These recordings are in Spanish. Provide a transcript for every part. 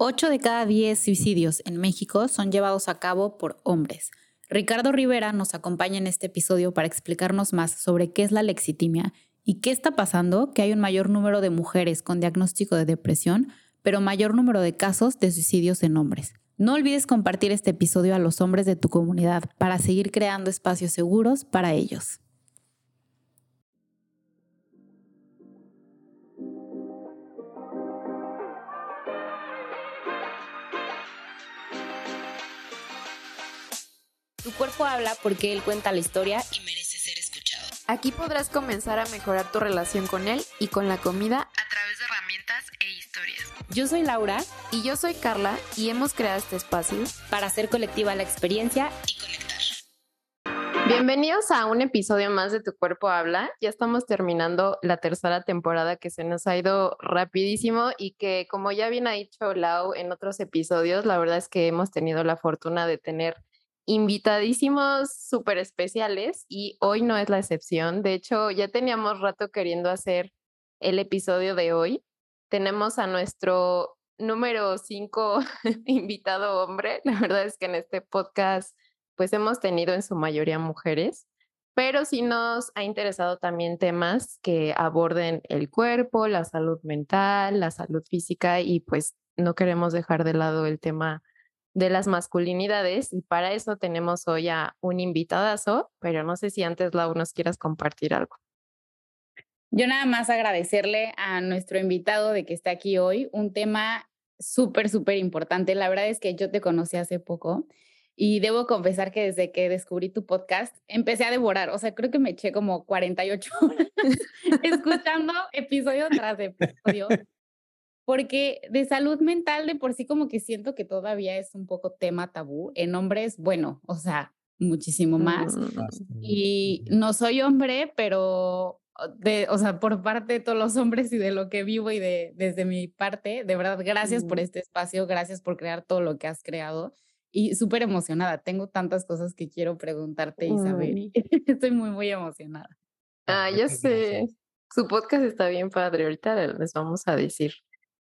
8 de cada 10 suicidios en México son llevados a cabo por hombres. Ricardo Rivera nos acompaña en este episodio para explicarnos más sobre qué es la lexitimia y qué está pasando que hay un mayor número de mujeres con diagnóstico de depresión, pero mayor número de casos de suicidios en hombres. No olvides compartir este episodio a los hombres de tu comunidad para seguir creando espacios seguros para ellos. Tu cuerpo habla porque él cuenta la historia y merece ser escuchado. Aquí podrás comenzar a mejorar tu relación con él y con la comida a través de herramientas e historias. Yo soy Laura y yo soy Carla y hemos creado este espacio para hacer colectiva la experiencia y conectar. Bienvenidos a un episodio más de Tu Cuerpo Habla. Ya estamos terminando la tercera temporada que se nos ha ido rapidísimo y que como ya bien ha dicho Lau en otros episodios, la verdad es que hemos tenido la fortuna de tener invitadísimos súper especiales y hoy no es la excepción. De hecho, ya teníamos rato queriendo hacer el episodio de hoy. Tenemos a nuestro número cinco invitado hombre. La verdad es que en este podcast pues hemos tenido en su mayoría mujeres, pero sí nos ha interesado también temas que aborden el cuerpo, la salud mental, la salud física y pues no queremos dejar de lado el tema de las masculinidades y para eso tenemos hoy a un invitadazo, pero no sé si antes Lau nos quieras compartir algo. Yo nada más agradecerle a nuestro invitado de que está aquí hoy, un tema súper, súper importante. La verdad es que yo te conocí hace poco y debo confesar que desde que descubrí tu podcast empecé a devorar, o sea, creo que me eché como 48 horas escuchando episodio tras episodio porque de salud mental de por sí como que siento que todavía es un poco tema tabú. En hombres, bueno, o sea, muchísimo más. Mm. Y no soy hombre, pero de, o sea, por parte de todos los hombres y de lo que vivo y de desde mi parte, de verdad, gracias por este espacio, gracias por crear todo lo que has creado y súper emocionada. Tengo tantas cosas que quiero preguntarte y saber estoy muy, muy emocionada. Ah, ya sé. Su podcast está bien padre. Ahorita les vamos a decir.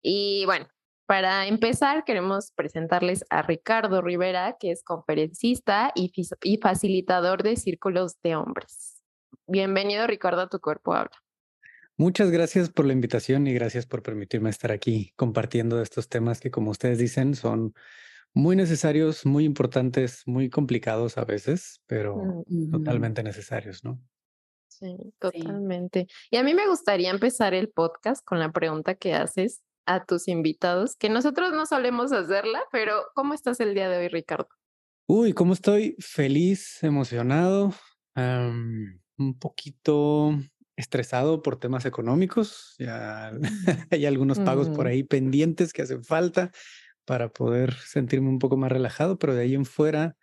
Y bueno, para empezar, queremos presentarles a Ricardo Rivera, que es conferencista y, y facilitador de círculos de hombres. Bienvenido, Ricardo, a Tu Cuerpo Habla. Muchas gracias por la invitación y gracias por permitirme estar aquí compartiendo estos temas que, como ustedes dicen, son muy necesarios, muy importantes, muy complicados a veces, pero totalmente necesarios, ¿no? Sí, totalmente. Y a mí me gustaría empezar el podcast con la pregunta que haces a tus invitados, que nosotros no solemos hacerla, pero ¿cómo estás el día de hoy, Ricardo? Uy, ¿cómo estoy? Feliz, emocionado, un poquito estresado por temas económicos. Ya hay algunos pagos por ahí pendientes que hacen falta para poder sentirme un poco más relajado, pero de ahí en fuera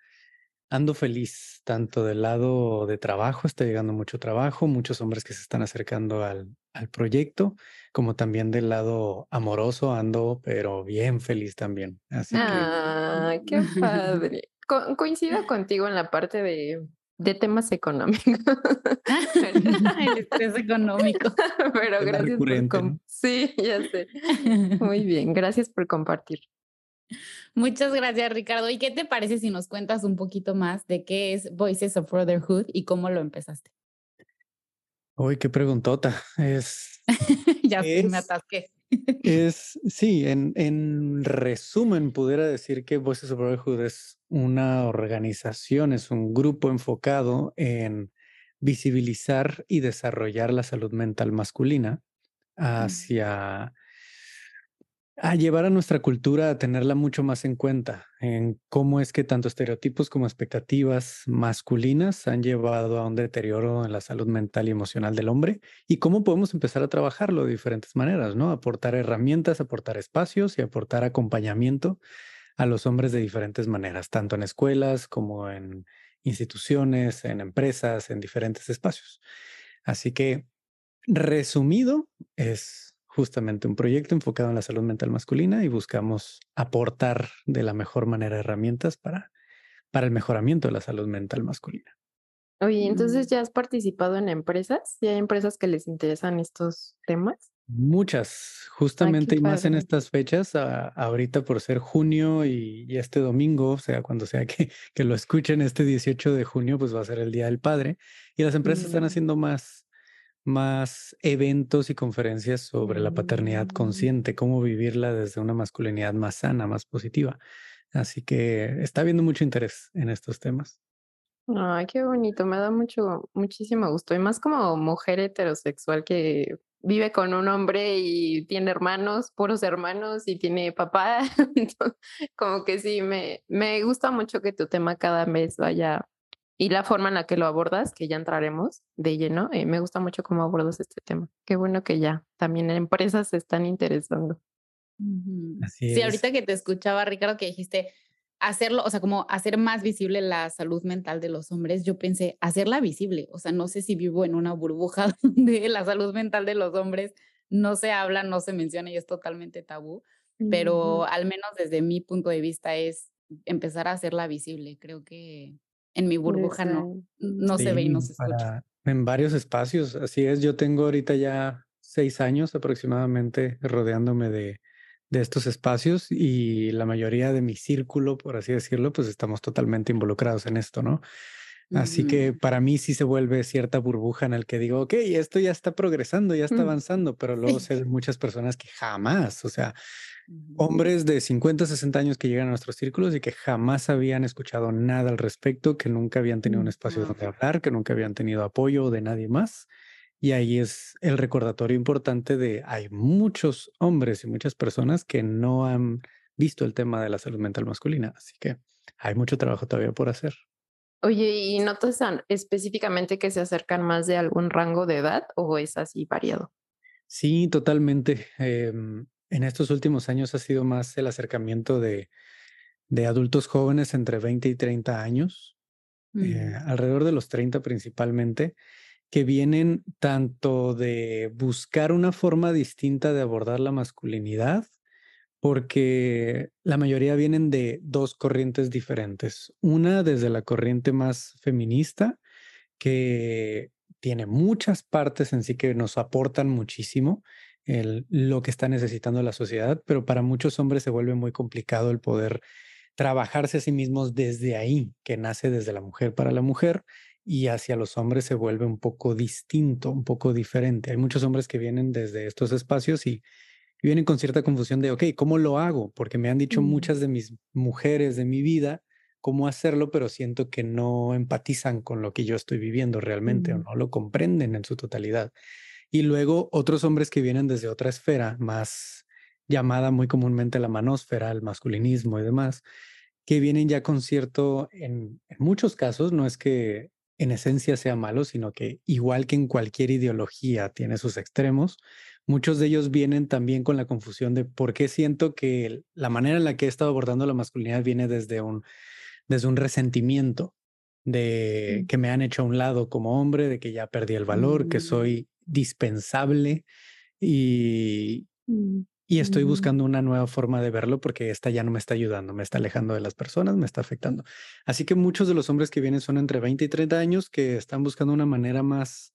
ando feliz, tanto del lado de trabajo, está llegando mucho trabajo, muchos hombres que se están acercando al, al proyecto, como también del lado amoroso ando, pero bien feliz también. Así ah, qué padre. coincido contigo en la parte de, de temas económicos. El estrés económico. Pero gracias por Sí, ya sé. Muy bien, gracias por compartir. Muchas gracias, Ricardo. ¿Y qué te parece si nos cuentas un poquito más de qué es Voices of Brotherhood y cómo lo empezaste? Uy, qué preguntota. Es. ya me atasqué. es, sí, en, en resumen, pudiera decir que Voices of Brotherhood es una organización, es un grupo enfocado en visibilizar y desarrollar la salud mental masculina mm. A llevar a nuestra cultura a tenerla mucho más en cuenta, en cómo es que tanto estereotipos como expectativas masculinas han llevado a un deterioro en la salud mental y emocional del hombre y cómo podemos empezar a trabajarlo de diferentes maneras, ¿no? Aportar herramientas, aportar espacios y aportar acompañamiento a los hombres de diferentes maneras, tanto en escuelas como en instituciones, en empresas, en diferentes espacios. Así que, resumido, es justamente un proyecto enfocado en la salud mental masculina y buscamos aportar de la mejor manera herramientas para, para el mejoramiento de la salud mental masculina. Oye, entonces mm. ya has participado en empresas, ¿ya hay empresas que les interesan estos temas? Muchas, Ay, justamente y más en estas fechas, a ahorita por ser junio y y este domingo, o sea, cuando sea que que lo escuchen este 18 de junio, pues va a ser el Día del Padre, y las empresas están Mm. haciendo más más eventos y conferencias sobre la paternidad Mm. consciente, cómo vivirla desde una masculinidad más sana, más positiva. Así que está habiendo mucho interés en estos temas. Ay, qué bonito, me da mucho muchísimo gusto, y más como mujer heterosexual que vive con un hombre y tiene hermanos, puros hermanos, y tiene papá. Como que sí, me me gusta mucho que tu tema cada vez vaya y la forma en la que lo abordas, que ya entraremos de lleno, eh, me gusta mucho cómo abordas este tema. Qué bueno que ya también empresas se están interesando. Así Sí, es. ahorita que te escuchaba, Ricardo, que dijiste hacerlo, o sea, como hacer más visible la salud mental de los hombres, yo pensé, hacerla visible, o sea, no sé si vivo en una burbuja donde la salud mental de los hombres no se habla, no se menciona y es totalmente tabú, pero Ujú. al menos desde mi punto de vista es empezar a hacerla visible. Creo que en mi burbuja no no se ve y no se escucha. para en varios espacios, así es. Yo tengo ahorita ya 6 años aproximadamente rodeándome de de estos espacios y la mayoría de mi círculo, por así decirlo, pues estamos totalmente involucrados en esto, ¿no? Así que Ujú. para mí sí se vuelve cierta burbuja en el que digo: "Okey, esto ya está progresando, ya está Mm. avanzando", pero luego sé de muchas personas que jamás, o sea. Hombres de 50, 60 años que llegan a nuestros círculos y que jamás habían escuchado nada al respecto, que nunca habían tenido un Mm, espacio donde hablar, que nunca habían tenido apoyo de nadie más. Y ahí es el recordatorio importante de hay muchos hombres y muchas personas que no han visto el tema de la salud mental masculina, así que hay mucho trabajo todavía por hacer. Oye, ¿y notas específicamente que se acercan más de algún rango de edad o es así variado? Sí, totalmente. Em, en estos últimos años ha sido más el acercamiento de de adultos jóvenes entre 20 y 30 años, eh, alrededor de los 30 principalmente, que vienen tanto de buscar una forma distinta de abordar la masculinidad, porque la mayoría vienen de 2 corrientes diferentes. Una desde la corriente más feminista, que tiene muchas partes en sí que nos aportan muchísimo el lo que está necesitando la sociedad, pero para muchos hombres se vuelve muy complicado el poder trabajarse a sí mismos desde ahí, que nace desde la mujer para la mujer, y hacia los hombres se vuelve un poco distinto, un poco diferente. Hay muchos hombres que vienen desde estos espacios y vienen con cierta confusión de: "Okey, ¿cómo lo hago?". Porque me han dicho Mm. muchas de mis mujeres de mi vida cómo hacerlo, pero siento que no empatizan con lo que yo estoy viviendo realmente, o Mm. no lo comprenden en su totalidad. Y luego otros hombres que vienen desde otra esfera, más llamada muy comúnmente la manósfera, el masculinismo y demás, que vienen ya con cierto en en muchos casos, no es que en esencia sea malo, sino que igual que en cualquier ideología tiene sus extremos, muchos de ellos vienen también con la confusión de por qué siento que la manera en la que he estado abordando la masculinidad viene desde un desde un resentimiento de que me han hecho a un lado como hombre, de que ya perdí el valor, que Mm. soy dispensable y Mm, y estoy ujú. buscando una nueva forma de verlo porque esta ya no me está ayudando, me está alejando de las personas, me está afectando. Así que muchos de los hombres que vienen son entre 20 y 30 años que están buscando una manera más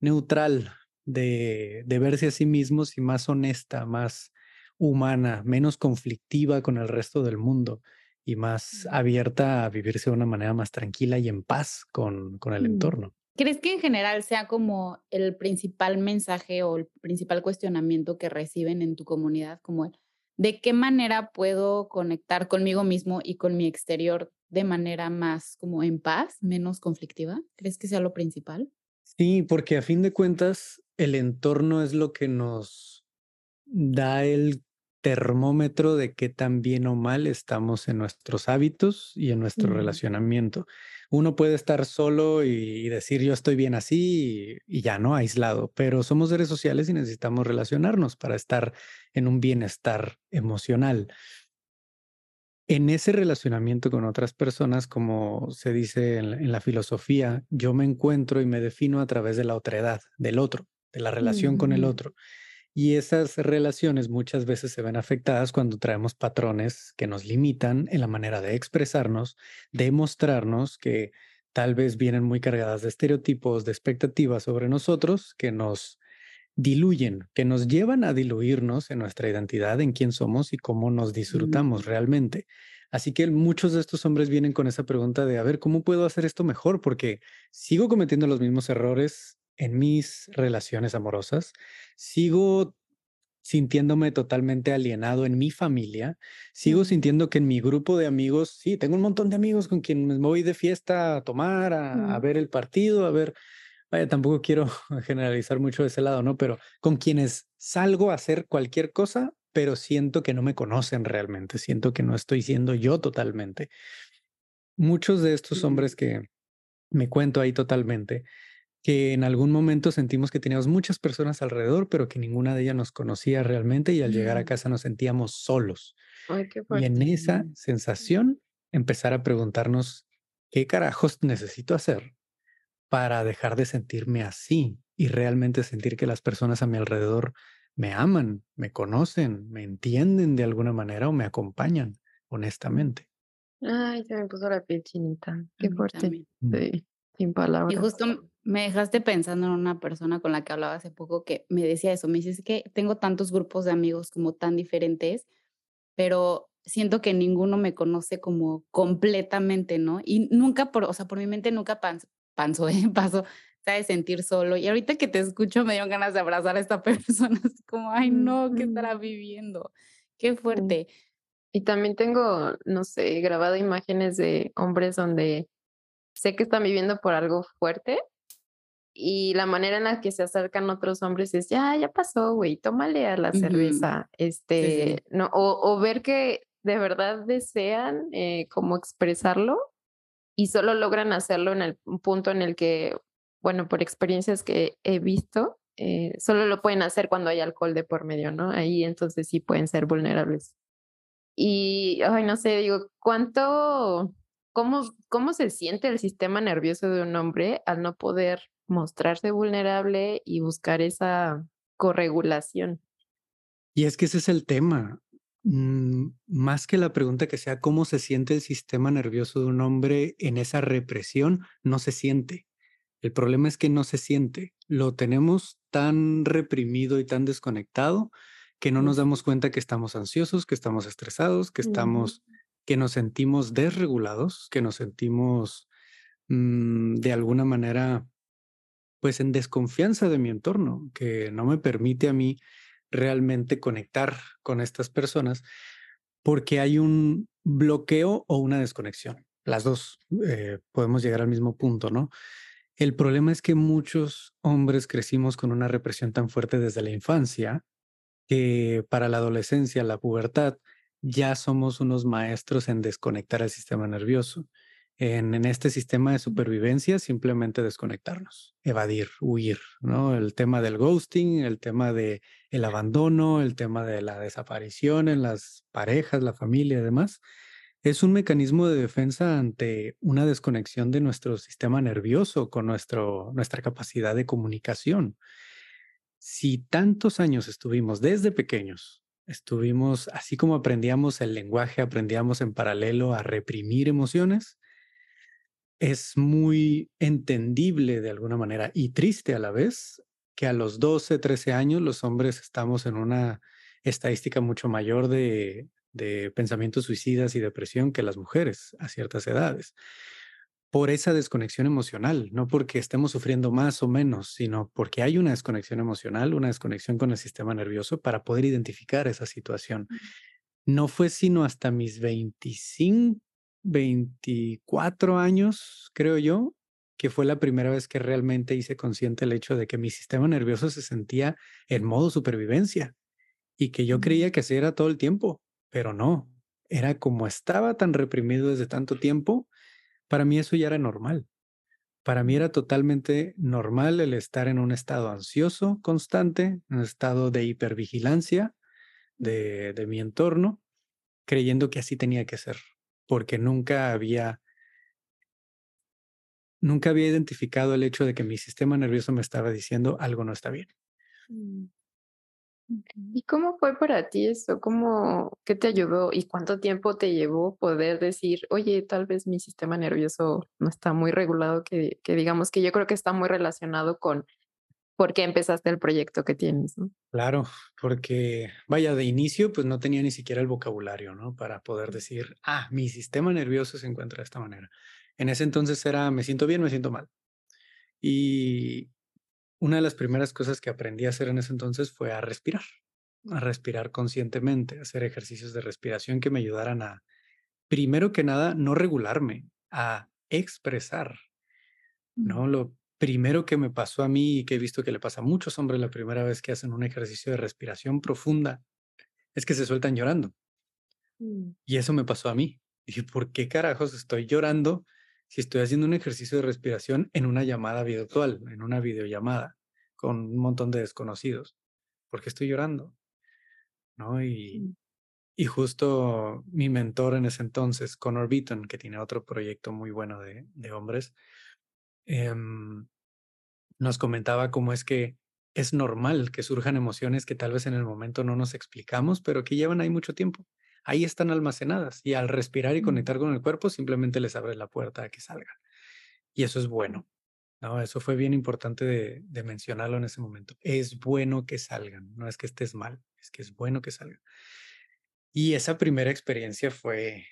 neutral de de verse a sí mismos y más honesta, más humana, menos conflictiva con el resto del mundo y más Mm. abierta a vivirse de una manera más tranquila y en paz con con el Mm. entorno. ¿Crees que en general sea como el principal mensaje o el principal cuestionamiento que reciben en tu comunidad? Como el, ¿de qué manera puedo conectar conmigo mismo y con mi exterior de manera más como en paz, menos conflictiva? ¿Crees que sea lo principal? Sí, porque a fin de cuentas, el entorno es lo que nos da el termómetro de qué tan bien o mal estamos en nuestros hábitos y en nuestro Mm. relacionamiento. Uno puede estar solo y decir: "Yo estoy bien así", y y ya, ¿no?, aislado, pero somos seres sociales y necesitamos relacionarnos para estar en un bienestar emocional. En ese relacionamiento con otras personas, como se dice en la en la filosofía, yo me encuentro y me defino a través de la otredad, del otro, de la relación con el Ujú. otro. Y esas relaciones muchas veces se ven afectadas cuando traemos patrones que nos limitan en la manera de expresarnos, de mostrarnos, que tal vez vienen muy cargadas de estereotipos, de expectativas sobre nosotros, que nos diluyen, que nos llevan a diluirnos en nuestra identidad, en quién somos y cómo nos disfrutamos realmente. Así que muchos de estos hombres vienen con esa pregunta de, a ver, ¿cómo puedo hacer esto mejor? Porque sigo cometiendo los mismos errores en mis relaciones amorosas, sigo sintiéndome totalmente alienado en mi familia, sigo sintiendo que en mi grupo de amigos, sí, tengo un montón de amigos con quienes me voy de fiesta a tomar, a, a ver el partido, a ver, vaya, tampoco quiero generalizar mucho de ese lado, ¿no? Pero con quienes salgo a hacer cualquier cosa, pero siento que no me conocen realmente, siento que no estoy siendo yo totalmente. Muchos de estos hombres que me cuento ahí totalmente, que en algún momento sentimos que teníamos muchas personas alrededor, pero que ninguna de ellas nos conocía realmente y al llegar a casa nos sentíamos solos. Ay, qué Y en esa sensación empezar a preguntarnos, ¿qué carajos necesito hacer para dejar de sentirme así y realmente sentir que las personas a mi alrededor me aman, me conocen, me entienden de alguna manera o me acompañan, honestamente. Ay, se me puso la piel chinita. Qué fuerte. Sí, sin Y palabras. justo me dejaste pensando en una persona con la que hablaba hace poco que me decía eso, me dice, es que tengo tantos grupos de amigos como tan diferentes, pero siento que ninguno me conoce como completamente, ¿no? Y nunca, por, o sea, por mi mente nunca pans- pasó, ¿eh? Pasó, ¿sabes? Sentir solo. Y ahorita que te escucho me dieron ganas de abrazar a esta persona, así como, ay, no, ¿qué estará viviendo? Qué fuerte. Y también tengo, no sé, grabado imágenes de hombres donde sé que están viviendo por algo fuerte y la manera en la que se acercan otros hombres es, ya, ya pasó, güey, tómale a la Ujú. cerveza, Sí, sí. este, no, o, o ver que de verdad desean eh, como expresarlo y solo logran hacerlo en el un punto en el que, bueno, por experiencias que he visto, eh, solo lo pueden hacer cuando hay alcohol de por medio, ¿no? Ahí entonces sí pueden ser vulnerables. Y, ay, no sé, digo, ¿cuánto, cómo, cómo se siente el sistema nervioso de un hombre al no poder mostrarse vulnerable y buscar esa corregulación? Y es que ese es el tema. Mm, más que la pregunta que sea cómo se siente el sistema nervioso de un hombre en esa represión, no se siente. El problema es que no se siente. Lo tenemos tan reprimido y tan desconectado que no nos damos cuenta que estamos ansiosos, que estamos estresados, que Ujú. estamos, que nos sentimos desregulados, que nos sentimos mm, de alguna manera, pues en desconfianza de mi entorno, que no me permite a mí realmente conectar con estas personas porque hay un bloqueo o una desconexión. Las dos eh, podemos llegar al mismo punto, ¿no? El problema es que muchos hombres crecimos con una represión tan fuerte desde la infancia que para la adolescencia, la pubertad, ya somos unos maestros en desconectar el sistema nervioso. En, este sistema de supervivencia, simplemente desconectarnos, evadir, huir, ¿no? El tema del ghosting, el tema de el abandono, el tema de la desaparición en las parejas, la familia y demás, es un mecanismo de defensa ante una desconexión de nuestro sistema nervioso con nuestro, nuestra capacidad de comunicación. Si tantos años estuvimos desde pequeños, estuvimos, así como aprendíamos el lenguaje, aprendíamos en paralelo a reprimir emociones, es muy entendible de alguna manera y triste a la vez que a los 12, 13 años los hombres estamos en una estadística mucho mayor de, de pensamientos suicidas y depresión que las mujeres a ciertas edades por esa desconexión emocional, no porque estemos sufriendo más o menos, sino porque hay una desconexión emocional, una desconexión con el sistema nervioso para poder identificar esa situación. No fue sino hasta mis 25, 24 años, creo yo, que fue la primera vez que realmente hice consciente el hecho de que mi sistema nervioso se sentía en modo supervivencia y que yo creía que así era todo el tiempo, pero no, era como estaba tan reprimido desde tanto tiempo, para mí eso ya era normal. Para mí era totalmente normal el estar en un estado ansioso constante, un estado de hipervigilancia de, de mi entorno, creyendo que así tenía que ser, porque nunca había, nunca había identificado el hecho de que mi sistema nervioso me estaba diciendo algo no está bien. Mm. ¿Y cómo fue para ti eso? ¿Cómo, qué te ayudó y cuánto tiempo te llevó poder decir, oye, tal vez mi sistema nervioso no está muy regulado, que, que digamos que yo creo que está muy relacionado con por qué empezaste el proyecto que tienes, ¿no? Claro, porque vaya, de inicio, pues no tenía ni siquiera el vocabulario, ¿no? Para poder decir, ah, mi sistema nervioso se encuentra de esta manera. En ese entonces era, me siento bien, me siento mal. Y una de las primeras cosas que aprendí a hacer en ese entonces fue a respirar, a respirar conscientemente, hacer ejercicios de respiración que me ayudaran a, primero que nada, no regularme, a expresar, ¿no? Lo primero que me pasó a mí y que he visto que le pasa a muchos hombres la primera vez que hacen un ejercicio de respiración profunda es que se sueltan llorando. Mm. Y eso me pasó a mí. Dije, ¿por qué carajos estoy llorando si estoy haciendo un ejercicio de respiración en una llamada virtual, en una videollamada con un montón de desconocidos? ¿Por qué estoy llorando? ¿No? Y, Mm. y justo mi mentor en ese entonces, Connor Beaton, que tiene otro proyecto muy bueno de, de hombres, em, nos comentaba cómo es que es normal que surjan emociones que tal vez en el momento no nos explicamos, pero que llevan ahí mucho tiempo. Ahí están almacenadas y al respirar y Mm. conectar con el cuerpo simplemente les abre la puerta a que salgan. Y eso es bueno. ¿no? Eso fue bien importante de, de mencionarlo en ese momento. Es bueno que salgan, no es que estés mal, es que es bueno que salgan. Y esa primera experiencia fue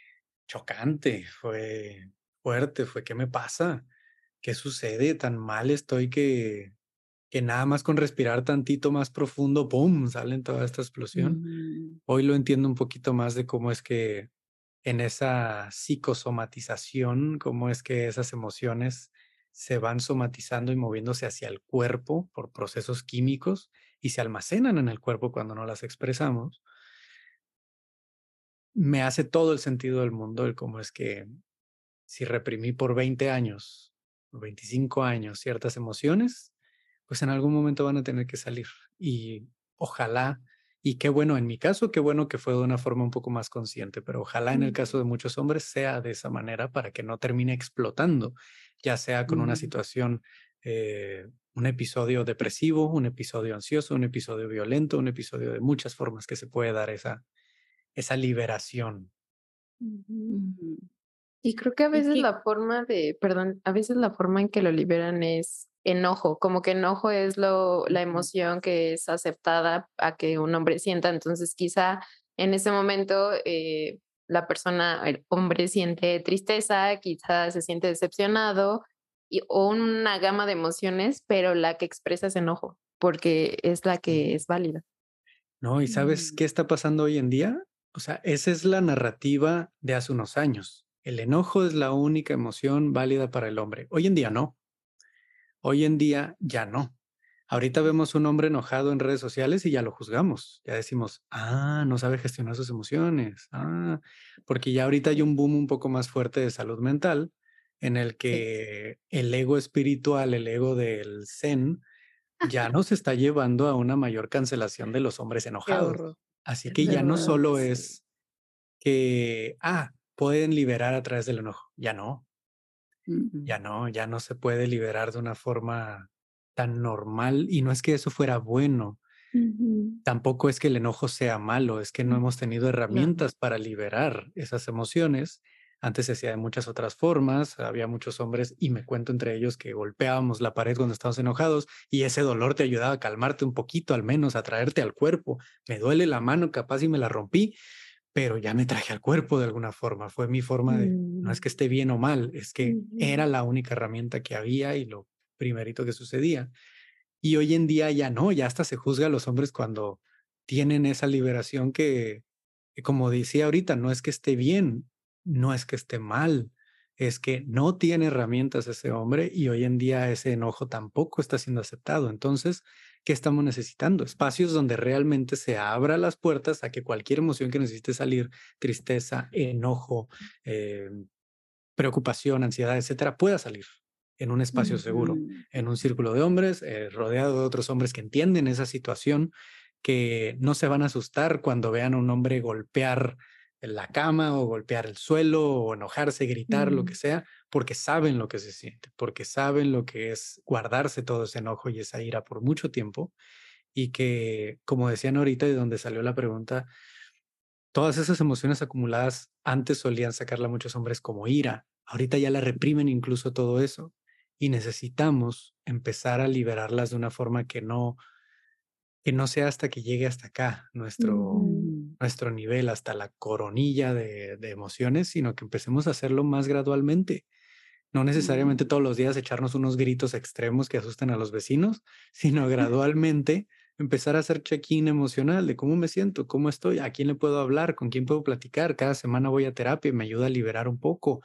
chocante, fue fuerte, fue ¿qué me pasa? ¿Qué sucede? Tan mal estoy que, que nada más con respirar tantito más profundo, ¡pum!, salen toda esta explosión. Mm. Hoy lo entiendo un poquito más de cómo es que en esa psicosomatización, cómo es que esas emociones se van somatizando y moviéndose hacia el cuerpo por procesos químicos y se almacenan en el cuerpo cuando no las expresamos. Me hace todo el sentido del mundo el cómo es que si reprimí por 20 años o 25 años ciertas emociones, pues en algún momento van a tener que salir. Y ojalá, y qué bueno en mi caso, qué bueno que fue de una forma un poco más consciente, pero ojalá en el caso de muchos hombres sea de esa manera para que no termine explotando, ya sea con una situación, eh, un episodio depresivo, un episodio ansioso, un episodio violento, un episodio de muchas formas que se puede dar esa, esa liberación. Y creo que a veces que la forma de, perdón, a veces la forma en que lo liberan es enojo, como que enojo es lo, la emoción que es aceptada a que un hombre sienta. Entonces, quizá en ese momento eh, la persona, el hombre siente tristeza, quizá se siente decepcionado y, o una gama de emociones, pero la que expresa es enojo, porque es la Sí. que es válida. ¿No? ¿Y sabes Mm. qué está pasando hoy en día? O sea, esa es la narrativa de hace unos años. El enojo es la única emoción válida para el hombre. Hoy en día no. Hoy en día ya no. Ahorita vemos un hombre enojado en redes sociales y ya lo juzgamos. Ya decimos, ah, no sabe gestionar sus emociones. Ah, porque ya ahorita hay un boom un poco más fuerte de salud mental en el Sí. que el ego espiritual, el ego del zen, ya nos está llevando a una mayor cancelación de los hombres enojados. Así que ya no solo es que, ah, pueden liberar a través del enojo. Ya no, ya Mm. no, ya no se puede liberar de una forma tan normal. Y no es que eso fuera bueno, tampoco es que el enojo sea malo, es que no Mm, hemos tenido herramientas para liberar esas emociones. Antes se hacía de muchas otras formas, había muchos hombres, y me cuento entre ellos, que golpeábamos la pared cuando estábamos enojados y ese dolor te ayudaba a calmarte un poquito, al menos a traerte al cuerpo. Me duele la mano, capaz y me la rompí, pero ya me traje al cuerpo de alguna forma. Fue mi forma de, no es Mm. que esté bien o mal, es que era la única herramienta que había y lo primerito que sucedía. Y hoy en día ya no, ya hasta se juzga a los hombres cuando tienen esa liberación que, que como decía ahorita, no es que esté bien, no es que esté mal, es que no tiene herramientas ese hombre y hoy en día ese enojo tampoco está siendo aceptado. Entonces, ¿qué estamos necesitando? Espacios donde realmente se abra las puertas a que cualquier emoción que necesite salir, tristeza, enojo, eh, preocupación, ansiedad, etcétera, pueda salir en un espacio seguro, en un círculo de hombres, eh, rodeado de otros hombres que entienden esa situación, que no se van a asustar cuando vean a un hombre golpear la cama o golpear el suelo o enojarse, gritar, lo que sea, porque saben lo que se siente, porque saben lo que es guardarse todo ese enojo y esa ira por mucho tiempo y que, como decían ahorita, de donde salió la pregunta, todas esas emociones acumuladas antes solían sacarla muchos hombres como ira. Ahorita ya la reprimen incluso todo eso. y necesitamos empezar a liberarlas de una forma que no, que no sea hasta que llegue hasta acá, nuestro, nuestro nivel, hasta la coronilla de, de, emociones, sino que empecemos a hacerlo más gradualmente. No necesariamente todos los días echarnos unos gritos extremos que asusten a los vecinos, sino gradualmente empezar a hacer check-in emocional de cómo me siento, cómo estoy, a quién le puedo hablar, con quién puedo platicar. Cada semana voy a terapia y me ayuda a liberar un poco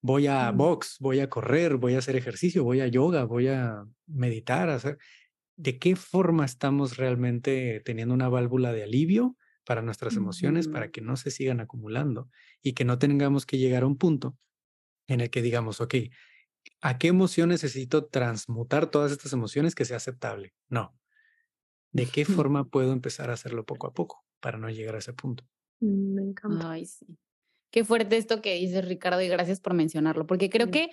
voy a box, voy a correr, voy a hacer ejercicio, voy a yoga, voy a meditar, hacer. ¿De qué forma estamos realmente teniendo una válvula de alivio para nuestras emociones para que no se sigan acumulando y que no tengamos que llegar a un punto en el que digamos, ok, ¿a qué emoción necesito transmutar todas estas emociones que sea aceptable? No. ¿De qué forma puedo empezar a hacerlo poco a poco para no llegar a ese punto? Mm, me encanta. Ay, sí. Qué fuerte esto que dices, Ricardo, y gracias por mencionarlo, porque creo que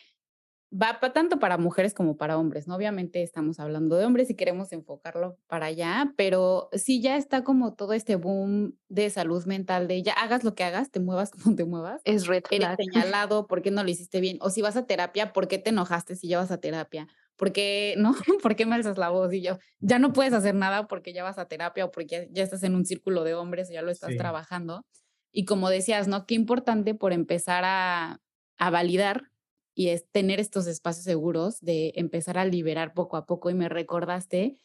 va tanto para mujeres como para hombres, ¿no? Obviamente estamos hablando de hombres y queremos enfocarlo para allá, pero sí ya está como todo este boom de salud mental, de ya hagas lo que hagas, te muevas como te muevas. Es red Eres señalado, ¿por qué no lo hiciste bien? O si vas a terapia, ¿por qué te enojaste si ya vas a terapia? ¿Por qué no? ¿Por qué me alzas la voz? Y yo, ya no puedes hacer nada porque ya vas a terapia o porque ya, estás en un círculo de hombres o ya lo estás trabajando. Y como decías, ¿no? Qué importante por empezar a, a validar y es tener estos espacios seguros de empezar a liberar poco a poco. Y me recordaste,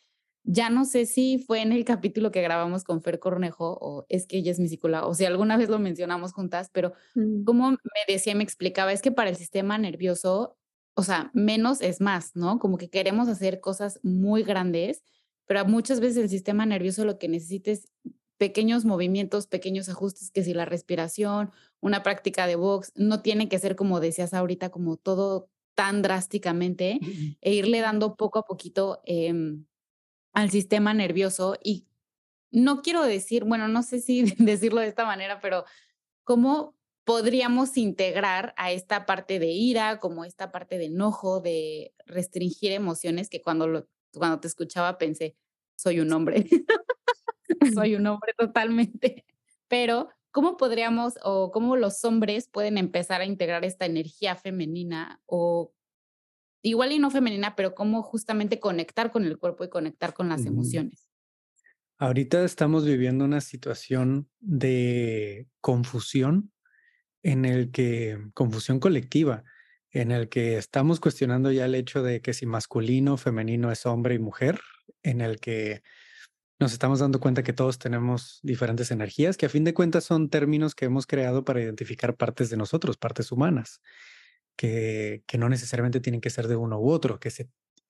ya no sé si fue en el capítulo que grabamos con Fer Cornejo o es que ella es mi psicóloga, o si alguna vez lo mencionamos juntas, pero mm. como me decía, me explicaba, es que para el sistema nervioso, o sea, menos es más, ¿no? Como que queremos hacer cosas muy grandes, pero muchas veces el sistema nervioso lo que necesita es pequeños movimientos, pequeños ajustes, que si la respiración, una práctica de box, no tiene que ser como decías ahorita, como todo tan drásticamente, e irle dando poco a poquito em, al sistema nervioso. Y no quiero decir, bueno, no sé si decirlo de esta manera, pero ¿cómo podríamos integrar a esta parte de ira, como esta parte de enojo, de restringir emociones, que cuando, lo, cuando te escuchaba pensé, soy un hombre. soy un hombre totalmente, pero ¿cómo podríamos o cómo los hombres pueden empezar a integrar esta energía femenina o igual y no femenina, pero cómo justamente conectar con el cuerpo y conectar con las emociones? Ahorita estamos viviendo una situación de confusión en el que, confusión colectiva, en el que estamos cuestionando ya el hecho de que si masculino, femenino es hombre y mujer, en el que nos estamos dando cuenta que todos tenemos diferentes energías, que a fin de cuentas son términos que hemos creado para identificar partes de nosotros, partes humanas, que, no necesariamente tienen que ser de uno u otro, que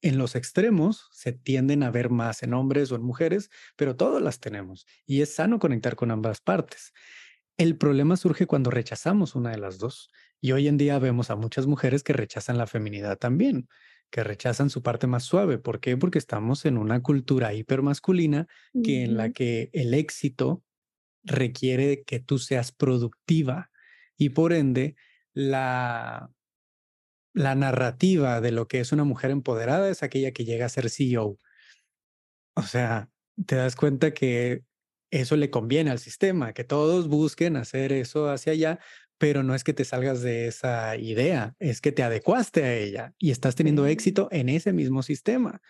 en los extremos se tienden a ver más en hombres o en mujeres, pero todas las tenemos y es sano conectar con ambas partes. El problema surge cuando rechazamos una de las dos y hoy en día vemos a muchas mujeres que rechazan la feminidad también que rechazan su parte más suave. ¿Por qué? Porque estamos en una cultura hipermasculina que en la que el éxito requiere que tú seas productiva y por ende la, la narrativa de lo que es una mujer empoderada es aquella que llega a ser CEO. O sea, te das cuenta que eso le conviene al sistema, que todos busquen hacer eso hacia allá, pero no es que te salgas de esa idea, es que te adecuaste a ella y estás teniendo éxito en ese mismo sistema,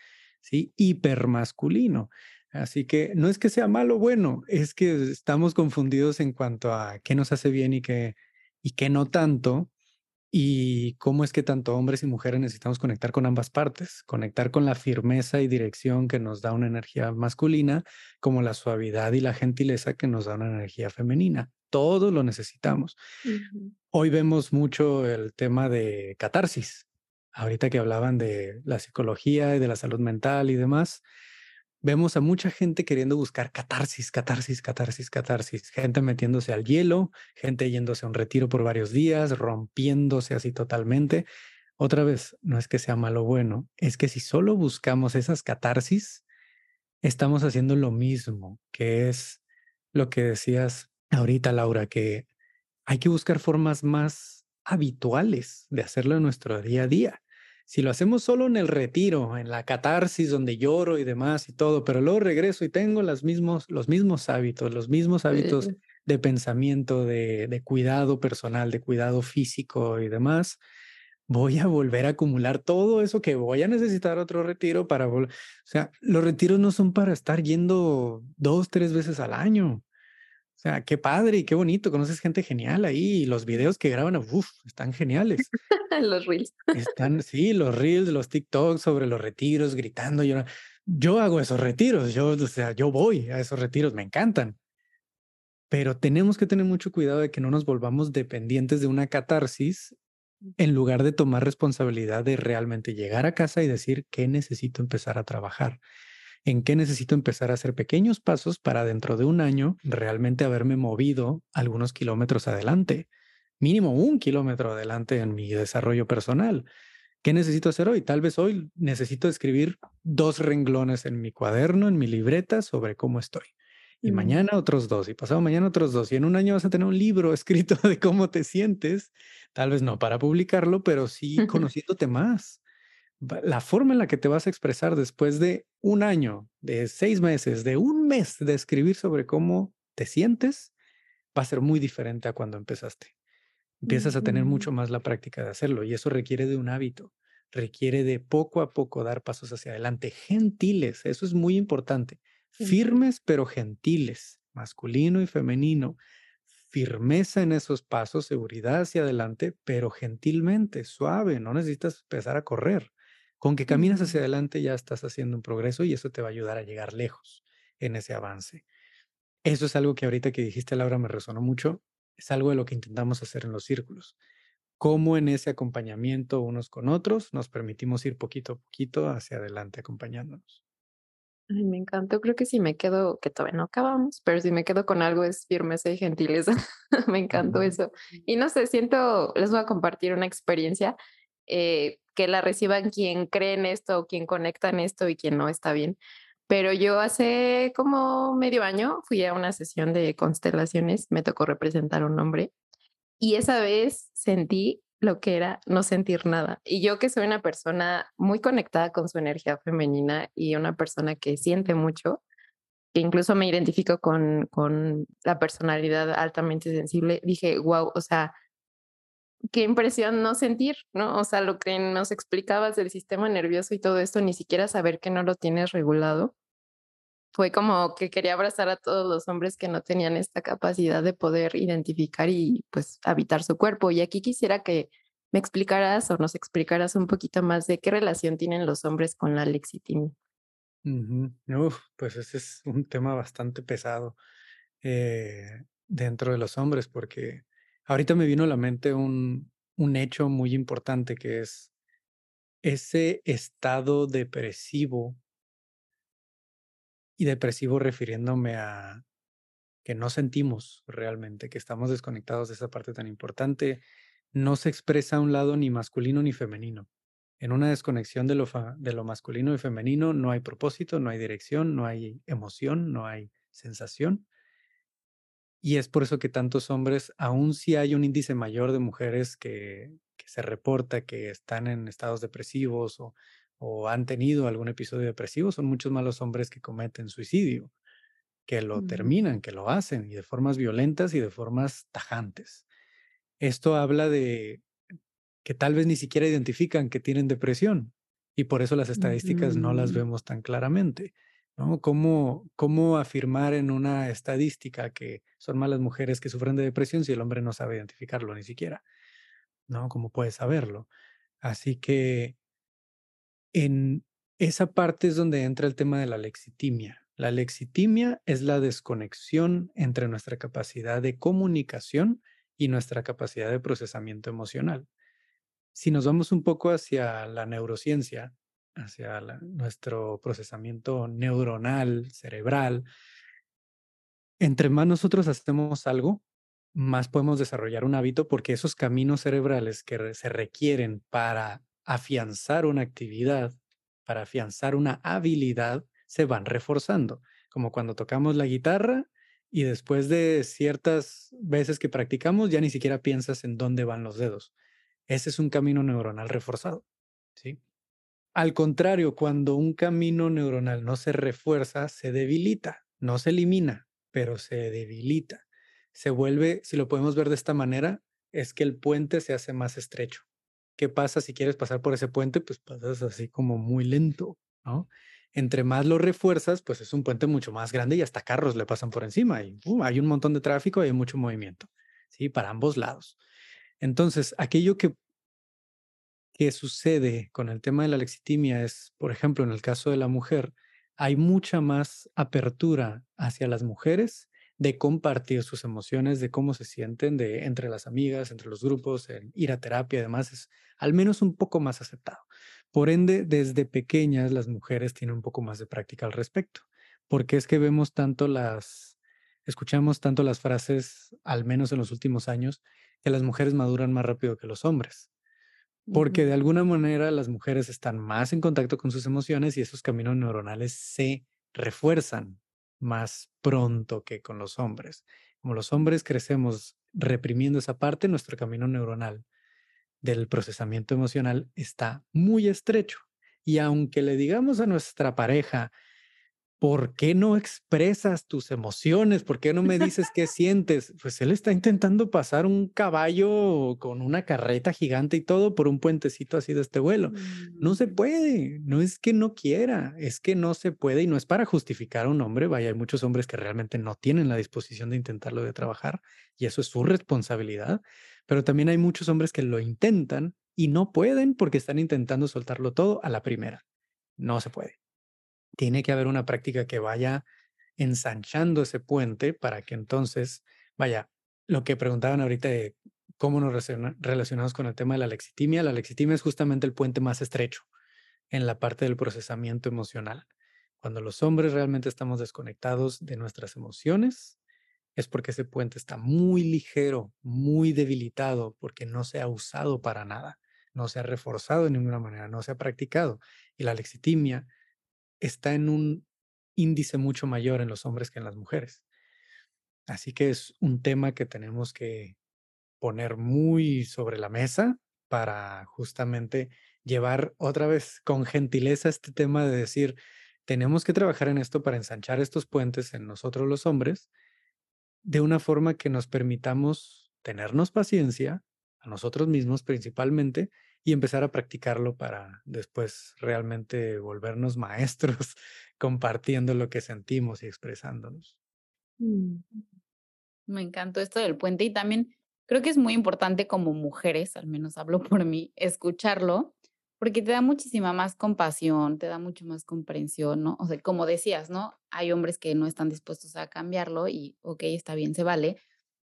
¿sí? Hipermasculino. Así que no es que sea malo o bueno, es que estamos confundidos en cuanto a qué nos hace bien y qué, y qué no tanto, y cómo es que tanto hombres y mujeres necesitamos conectar con ambas partes, conectar con la firmeza y dirección que nos da una energía masculina, como la suavidad y la gentileza que nos da una energía femenina. Todos lo necesitamos. Hoy vemos mucho el tema de catarsis. Ahorita que hablaban de la psicología y de la salud mental y demás, vemos a mucha gente queriendo buscar catarsis, catarsis, catarsis, catarsis, gente metiéndose al hielo, gente yéndose a un retiro por varios días, rompiéndose así totalmente. Otra vez, no es que sea malo o bueno, es que si solo buscamos esas catarsis, estamos haciendo lo mismo, que es lo que decías ahorita, Laura, que hay que buscar formas más habituales de hacerlo en nuestro día a día. Si lo hacemos solo en el retiro, en la catarsis donde lloro y demás y todo, pero luego regreso y tengo los mismos, los mismos hábitos, los mismos hábitos de pensamiento, de, de cuidado personal, de cuidado físico y demás, voy a volver a acumular todo eso que voy a necesitar otro retiro para volver. O sea, los retiros no son para estar yendo dos, tres veces al año. O sea, qué padre y qué bonito, conoces gente genial ahí y los videos que graban, uff, están geniales. los reels. Están, sí, los reels, los TikToks sobre los retiros, gritando. Yo, yo hago esos retiros, yo, o sea, yo voy a esos retiros, me encantan. Pero tenemos que tener mucho cuidado de que no nos volvamos dependientes de una catarsis en lugar de tomar responsabilidad de realmente llegar a casa y decir qué necesito empezar a trabajar, en qué necesito empezar a hacer pequeños pasos para dentro de un año realmente haberme movido algunos kilómetros adelante, mínimo un kilómetro adelante en mi desarrollo personal. ¿Qué necesito hacer hoy? Tal vez hoy necesito escribir dos renglones en mi cuaderno, en mi libreta sobre cómo estoy. Y mañana otros dos, y pasado mañana otros dos. Y en un año vas a tener un libro escrito de cómo te sientes Tal vez no para publicarlo, pero sí conociéndote más. La forma en la que te vas a expresar después de un año, de seis meses, de un mes de escribir sobre cómo te sientes, va a ser muy diferente a cuando empezaste. Empiezas a tener mucho más la práctica de hacerlo y eso requiere de un hábito, requiere de poco a poco dar pasos hacia adelante, gentiles, eso es muy importante, firmes pero gentiles, masculino y femenino, firmeza en esos pasos, seguridad hacia adelante, pero gentilmente, suave, no necesitas empezar a correr. Con que caminas hacia adelante ya estás haciendo un progreso y eso te va a ayudar a llegar lejos en ese avance. Eso es algo que ahorita que dijiste, Laura, me resonó mucho. Es algo de lo que intentamos hacer en los círculos. Cómo en ese acompañamiento unos con otros nos permitimos ir poquito a poquito hacia adelante acompañándonos. Ay, me encantó. Creo que si me quedo, que todavía no acabamos, pero si me quedo con algo es firmeza y gentileza. me encantó eso. Y no sé, siento, les voy a compartir una experiencia eh, que la reciban quien cree en esto, quien conecta en esto y quien no está bien. Pero yo hace como medio año fui a una sesión de constelaciones, me tocó representar un hombre y esa vez sentí lo que era no sentir nada. Y yo que soy una persona muy conectada con su energía femenina y una persona que siente mucho, que incluso me identifico con, con la personalidad altamente sensible, dije, wow, o sea, qué impresión no sentir, ¿no? O sea, lo que nos explicabas del sistema nervioso y todo esto, ni siquiera saber que no lo tienes regulado fue como que quería abrazar a todos los hombres que no tenían esta capacidad de poder identificar y pues habitar su cuerpo. Y aquí quisiera que me explicaras o nos explicaras un poquito más de qué relación tienen los hombres con la lexitimia. pues ese es un tema bastante pesado eh, dentro de los hombres, porque ahorita me vino a la mente un, un hecho muy importante que es ese estado depresivo y depresivo refiriéndome a que no sentimos realmente, que estamos desconectados de esa parte tan importante, no se expresa a un lado ni masculino ni femenino. En una desconexión de lo, de lo masculino y femenino no hay propósito, no hay dirección, no hay emoción, no hay sensación. Y es por eso que tantos hombres, aún si hay un índice mayor de mujeres que, que se reporta que están en estados depresivos o o han tenido algún episodio depresivo, son muchos más los hombres que cometen suicidio, que lo terminan, que lo hacen y de formas violentas y de formas tajantes. Esto habla de que tal vez ni siquiera identifican que tienen depresión y por eso las estadísticas no las vemos tan claramente. ¿No? ¿Cómo, ¿Cómo afirmar en una estadística que son malas mujeres que sufren de depresión si el hombre no sabe identificarlo ni siquiera? ¿No? ¿Cómo puede saberlo? Así que en esa parte es donde entra el tema de la lexitimia. La lexitimia es la desconexión entre nuestra capacidad de comunicación y nuestra capacidad de procesamiento emocional. Si nos vamos un poco hacia la neurociencia, hacia nuestro procesamiento neuronal, cerebral, entre más nosotros hacemos algo, más podemos desarrollar un hábito porque esos caminos cerebrales que se requieren para afianzar una actividad, para afianzar una habilidad, se van reforzando, como cuando tocamos la guitarra y después de ciertas veces que practicamos ya ni siquiera piensas en dónde van los dedos. Ese es un camino neuronal reforzado, ¿sí? Al contrario, cuando un camino neuronal no se refuerza, se debilita, no se elimina, pero se debilita. Se vuelve, si lo podemos ver de esta manera, es que el puente se hace más estrecho ¿qué pasa si quieres pasar por ese puente? Pues pasas así como muy lento, ¿no? Entre más lo refuerzas, pues es un puente mucho más grande y hasta carros le pasan por encima y hay un montón de tráfico y hay mucho movimiento, ¿sí? Para ambos lados. Entonces, aquello que, que sucede con el tema de la lexitimia es, por ejemplo, en el caso de la mujer, hay mucha más apertura hacia las mujeres de compartir sus emociones, de cómo se sienten, de entre las amigas, entre los grupos, ir a terapia, además es al menos un poco más aceptado. Por ende, desde pequeñas las mujeres tienen un poco más de práctica al respecto, porque es que vemos tanto las, escuchamos tanto las frases, al menos en los últimos años, que las mujeres maduran más rápido que los hombres. Porque de alguna manera las mujeres están más en contacto con sus emociones y esos caminos neuronales se refuerzan más pronto que con los hombres. Como los hombres crecemos reprimiendo esa parte, nuestro camino neuronal del procesamiento emocional está muy estrecho. Y aunque le digamos a nuestra pareja, ¿por qué no expresas tus emociones? ¿Por qué no me dices qué sientes? Pues él está intentando pasar un caballo con una carreta gigante y todo por un puentecito así de este vuelo. No se mm. puede, no es que no quiera, es que no se puede y no es para justificar a un hombre. Vaya, hay muchos hombres que realmente no tienen la disposición de intentarlo de trabajar y eso es su responsabilidad, pero también hay muchos hombres que lo intentan y no pueden porque están intentando soltarlo todo a la primera. No se puede tiene que haber una práctica que vaya ensanchando ese puente para que entonces, vaya, lo que preguntaban ahorita de cómo nos relacionamos con el tema de la lexitimia, la lexitimia es justamente el puente más estrecho en la parte del procesamiento emocional. Cuando los hombres realmente estamos desconectados de nuestras emociones, es porque ese puente está muy ligero, muy debilitado, porque no se ha usado para nada, no se ha reforzado de ninguna manera, no se ha practicado. Y la lexitimia está en un índice mucho mayor en los hombres que en las mujeres. Así que es un tema que tenemos que poner muy sobre la mesa para justamente llevar otra vez con gentileza este tema de decir, tenemos que trabajar en esto para ensanchar estos puentes en nosotros los hombres de una forma que nos permitamos tenernos paciencia, a nosotros mismos principalmente, y empezar a practicarlo para después realmente volvernos maestros compartiendo lo que sentimos y expresándonos. Mm. Me encantó esto del puente y también creo que es muy importante como mujeres, al menos hablo por mí, escucharlo, porque te da muchísima más compasión, te da mucho más comprensión, ¿no? O sea, como decías, ¿no? Hay hombres que no están dispuestos a cambiarlo y, ok, está bien, se vale,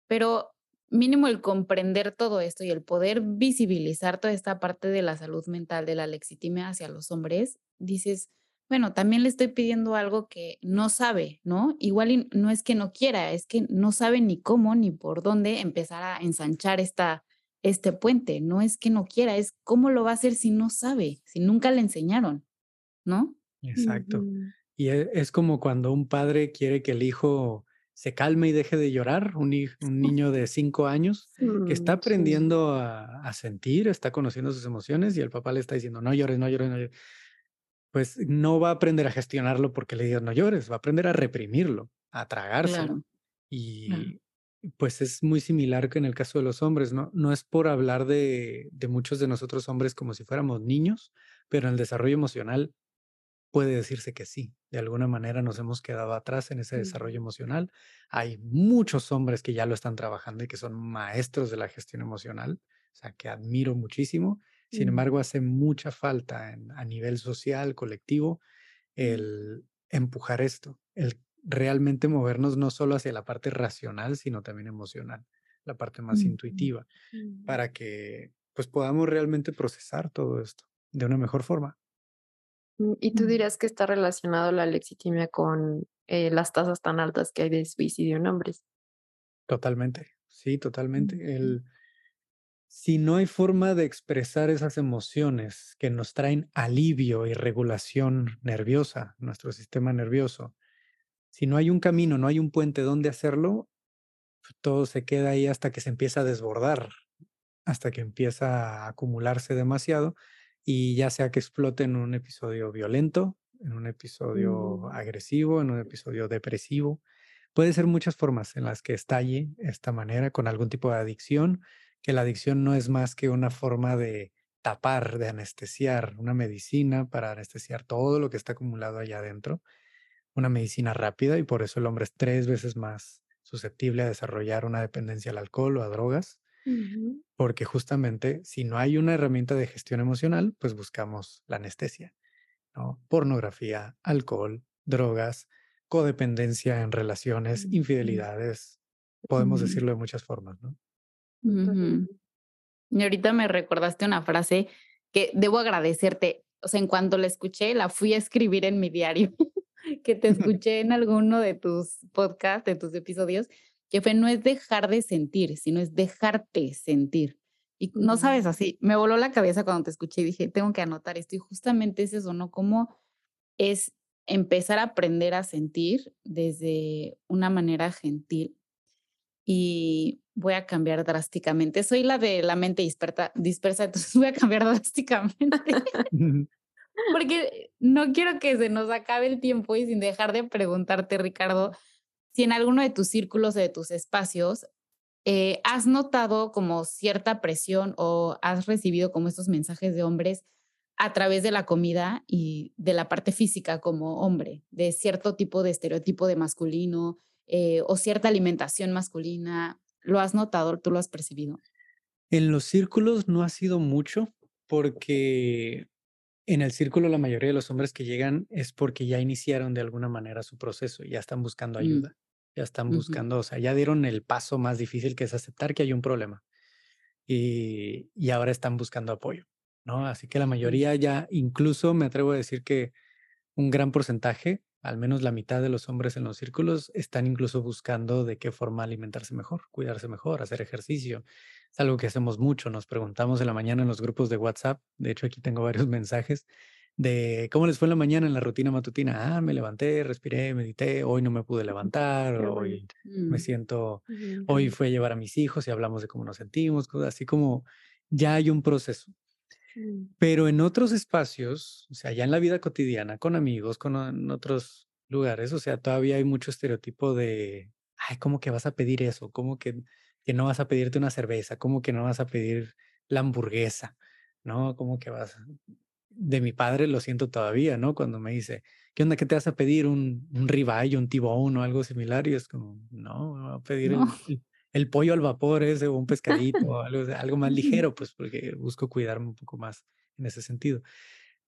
pero mínimo el comprender todo esto y el poder visibilizar toda esta parte de la salud mental, de la lexitimia hacia los hombres, dices, bueno, también le estoy pidiendo algo que no sabe, ¿no? Igual no es que no quiera, es que no sabe ni cómo ni por dónde empezar a ensanchar esta, este puente. No es que no quiera, es cómo lo va a hacer si no sabe, si nunca le enseñaron, ¿no? Exacto. Y e, es como cuando un padre quiere que el hijo se calme y deje de llorar, un, un niño de cinco años que está aprendiendo a, sentir, está conociendo sus emociones y el papá le está diciendo, no llores, no llores, no llores. Pues no va a aprender a gestionarlo porque le digas no llores, va a aprender a reprimirlo, a tragárselo. Y pues es muy similar que en el caso de los hombres, ¿no? No es por hablar de, de muchos de nosotros hombres como si fuéramos niños, pero en el desarrollo emocional puede decirse que sí. De alguna manera nos hemos quedado atrás en ese desarrollo emocional. Hay muchos hombres que ya lo están trabajando y que son maestros de la gestión emocional, o sea, que admiro muchísimo. Sin embargo, hace mucha falta a nivel social, colectivo, el empujar esto, el realmente movernos no solo hacia la parte racional, sino también emocional, la parte más intuitiva, para que pues podamos realmente procesar todo esto de una mejor forma. Mm, ¿Y tú dirías que está relacionado la lexitimia con eh, las tasas tan altas que hay de suicidio en hombres? Totalmente, sí, totalmente. El, si no hay forma de expresar esas emociones que nos traen alivio y regulación nerviosa, nuestro sistema nervioso, si no hay un camino, no hay un puente donde hacerlo, todo se queda ahí hasta que se empieza a desbordar, hasta que empieza a acumularse demasiado y ya sea que explote en un episodio violento, en un episodio Mm. agresivo, en un episodio depresivo. Puede ser muchas formas en las que estalle esta manera con algún tipo de adicción, que la adicción no es más que una forma de tapar, de anestesiar, una medicina para anestesiar todo lo que está acumulado allá adentro, una medicina rápida y por eso el hombre es tres veces más susceptible a desarrollar una dependencia al alcohol o a drogas, porque justamente si no hay una herramienta de gestión emocional, pues buscamos la anestesia, ¿no? Pornografía, alcohol, drogas, codependencia en relaciones, infidelidades, podemos decirlo de muchas formas, ¿no? Y ahorita me recordaste una frase que debo agradecerte. O sea, en cuanto la escuché, la fui a escribir en mi diario, que te escuché en alguno de tus podcasts, de tus episodios, que fue no es dejar de sentir, sino es dejarte sentir. Y no sabes así, me voló la cabeza cuando te escuché y dije, tengo que anotar esto. Y justamente es eso, ¿no? Cómo es empezar a aprender a sentir desde una manera gentil y voy a cambiar drásticamente. Soy la de la mente dispersa, dispersa entonces voy a cambiar drásticamente. Porque no quiero que se nos acabe el tiempo y sin dejar de preguntarte, Ricardo, si en alguno de tus círculos, de tus espacios, eh, has notado como cierta presión o has recibido como estos mensajes de hombres a través de la comida y de la parte física como hombre, de cierto tipo de estereotipo de masculino, eh, o cierta alimentación masculina? ¿Lo has notado? ¿Tú lo has percibido? En los círculos no ha sido mucho porque en el círculo la mayoría de los hombres que llegan es porque ya iniciaron de alguna manera su proceso, ya están buscando mm. Ya están buscando, o sea, ya dieron el paso más difícil que es aceptar que hay un problema y, y ahora están buscando apoyo, ¿no? Así que la mayoría ya, incluso me atrevo a decir que un gran porcentaje al menos la mitad de los hombres en los círculos están incluso buscando de qué forma alimentarse mejor, cuidarse mejor, hacer ejercicio. Es algo que hacemos mucho, nos preguntamos en la mañana en los grupos de WhatsApp, de hecho aquí tengo varios mensajes de cómo les fue en la mañana en la rutina matutina. Ah, me levanté, respiré, medité, hoy no me pude levantar, hoy me mm. siento, hoy fue a llevar a mis hijos y hablamos de cómo nos sentimos, así como ya hay un proceso. Mm. Pero en otros espacios, o sea, ya en la vida cotidiana, con amigos, con en otros lugares, o sea, todavía hay mucho estereotipo de, ay, ¿cómo que vas a pedir eso? ¿Cómo que, que no vas a pedirte una cerveza? ¿Cómo que no vas a pedir la hamburguesa? ¿No? ¿Cómo que vas? De mi padre lo siento todavía, ¿no? Cuando me dice, ¿qué onda? ¿Qué te vas a pedir? ¿Un, un ribeye, un tibón o algo similar? Y es como, no, me voy a pedir el, el pollo al vapor ese o un pescadito, algo, algo más ligero, pues porque busco cuidarme un poco más en ese sentido.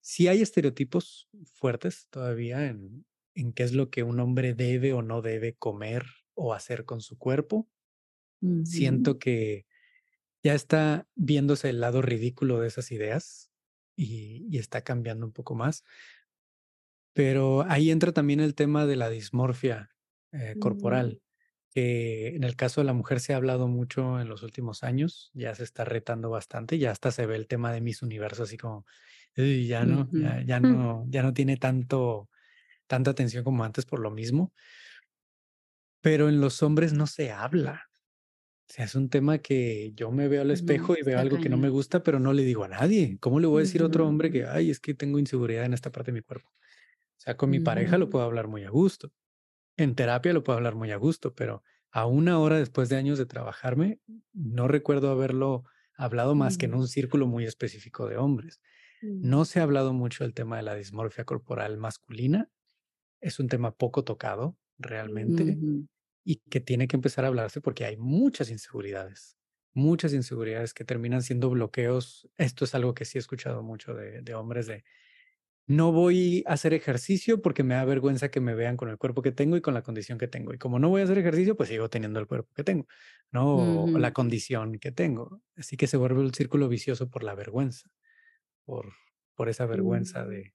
Sí hay estereotipos fuertes todavía en, en qué es lo que un hombre debe o no debe comer o hacer con su cuerpo. Siento que ya está viéndose el lado ridículo de esas ideas y, y, está cambiando un poco más. Pero ahí entra también el tema de la dismorfia eh, corporal que en el caso de la mujer se ha hablado mucho en los últimos años, ya se está retando bastante, ya hasta se ve el tema de Miss Universo así como, ya no, ya, no, ya no tiene tanto, tanta atención como antes por lo mismo. Pero en los hombres no se habla. O sea, es un tema que yo me veo al espejo y veo algo que no me gusta, pero no le digo a nadie. ¿Cómo le voy a decir a otro hombre que, ay, es que tengo inseguridad en esta parte de mi cuerpo? O sea, con mi pareja lo puedo hablar muy a gusto en terapia lo puedo hablar muy a gusto, pero a una hora después de años de trabajarme, no recuerdo haberlo hablado más que en un círculo muy específico de hombres. No se ha hablado mucho del tema de la dismorfia corporal masculina. Es un tema poco tocado realmente y que tiene que empezar a hablarse porque hay muchas inseguridades, muchas inseguridades que terminan siendo bloqueos. Esto es algo que sí he escuchado mucho de, de hombres de, no voy a hacer ejercicio porque me da vergüenza que me vean con el cuerpo que tengo y con la condición que tengo. Y como no voy a hacer ejercicio, pues sigo teniendo el cuerpo que tengo, ¿no? O la condición que tengo. Así que se vuelve un círculo vicioso por la vergüenza, por, por esa vergüenza mm. de,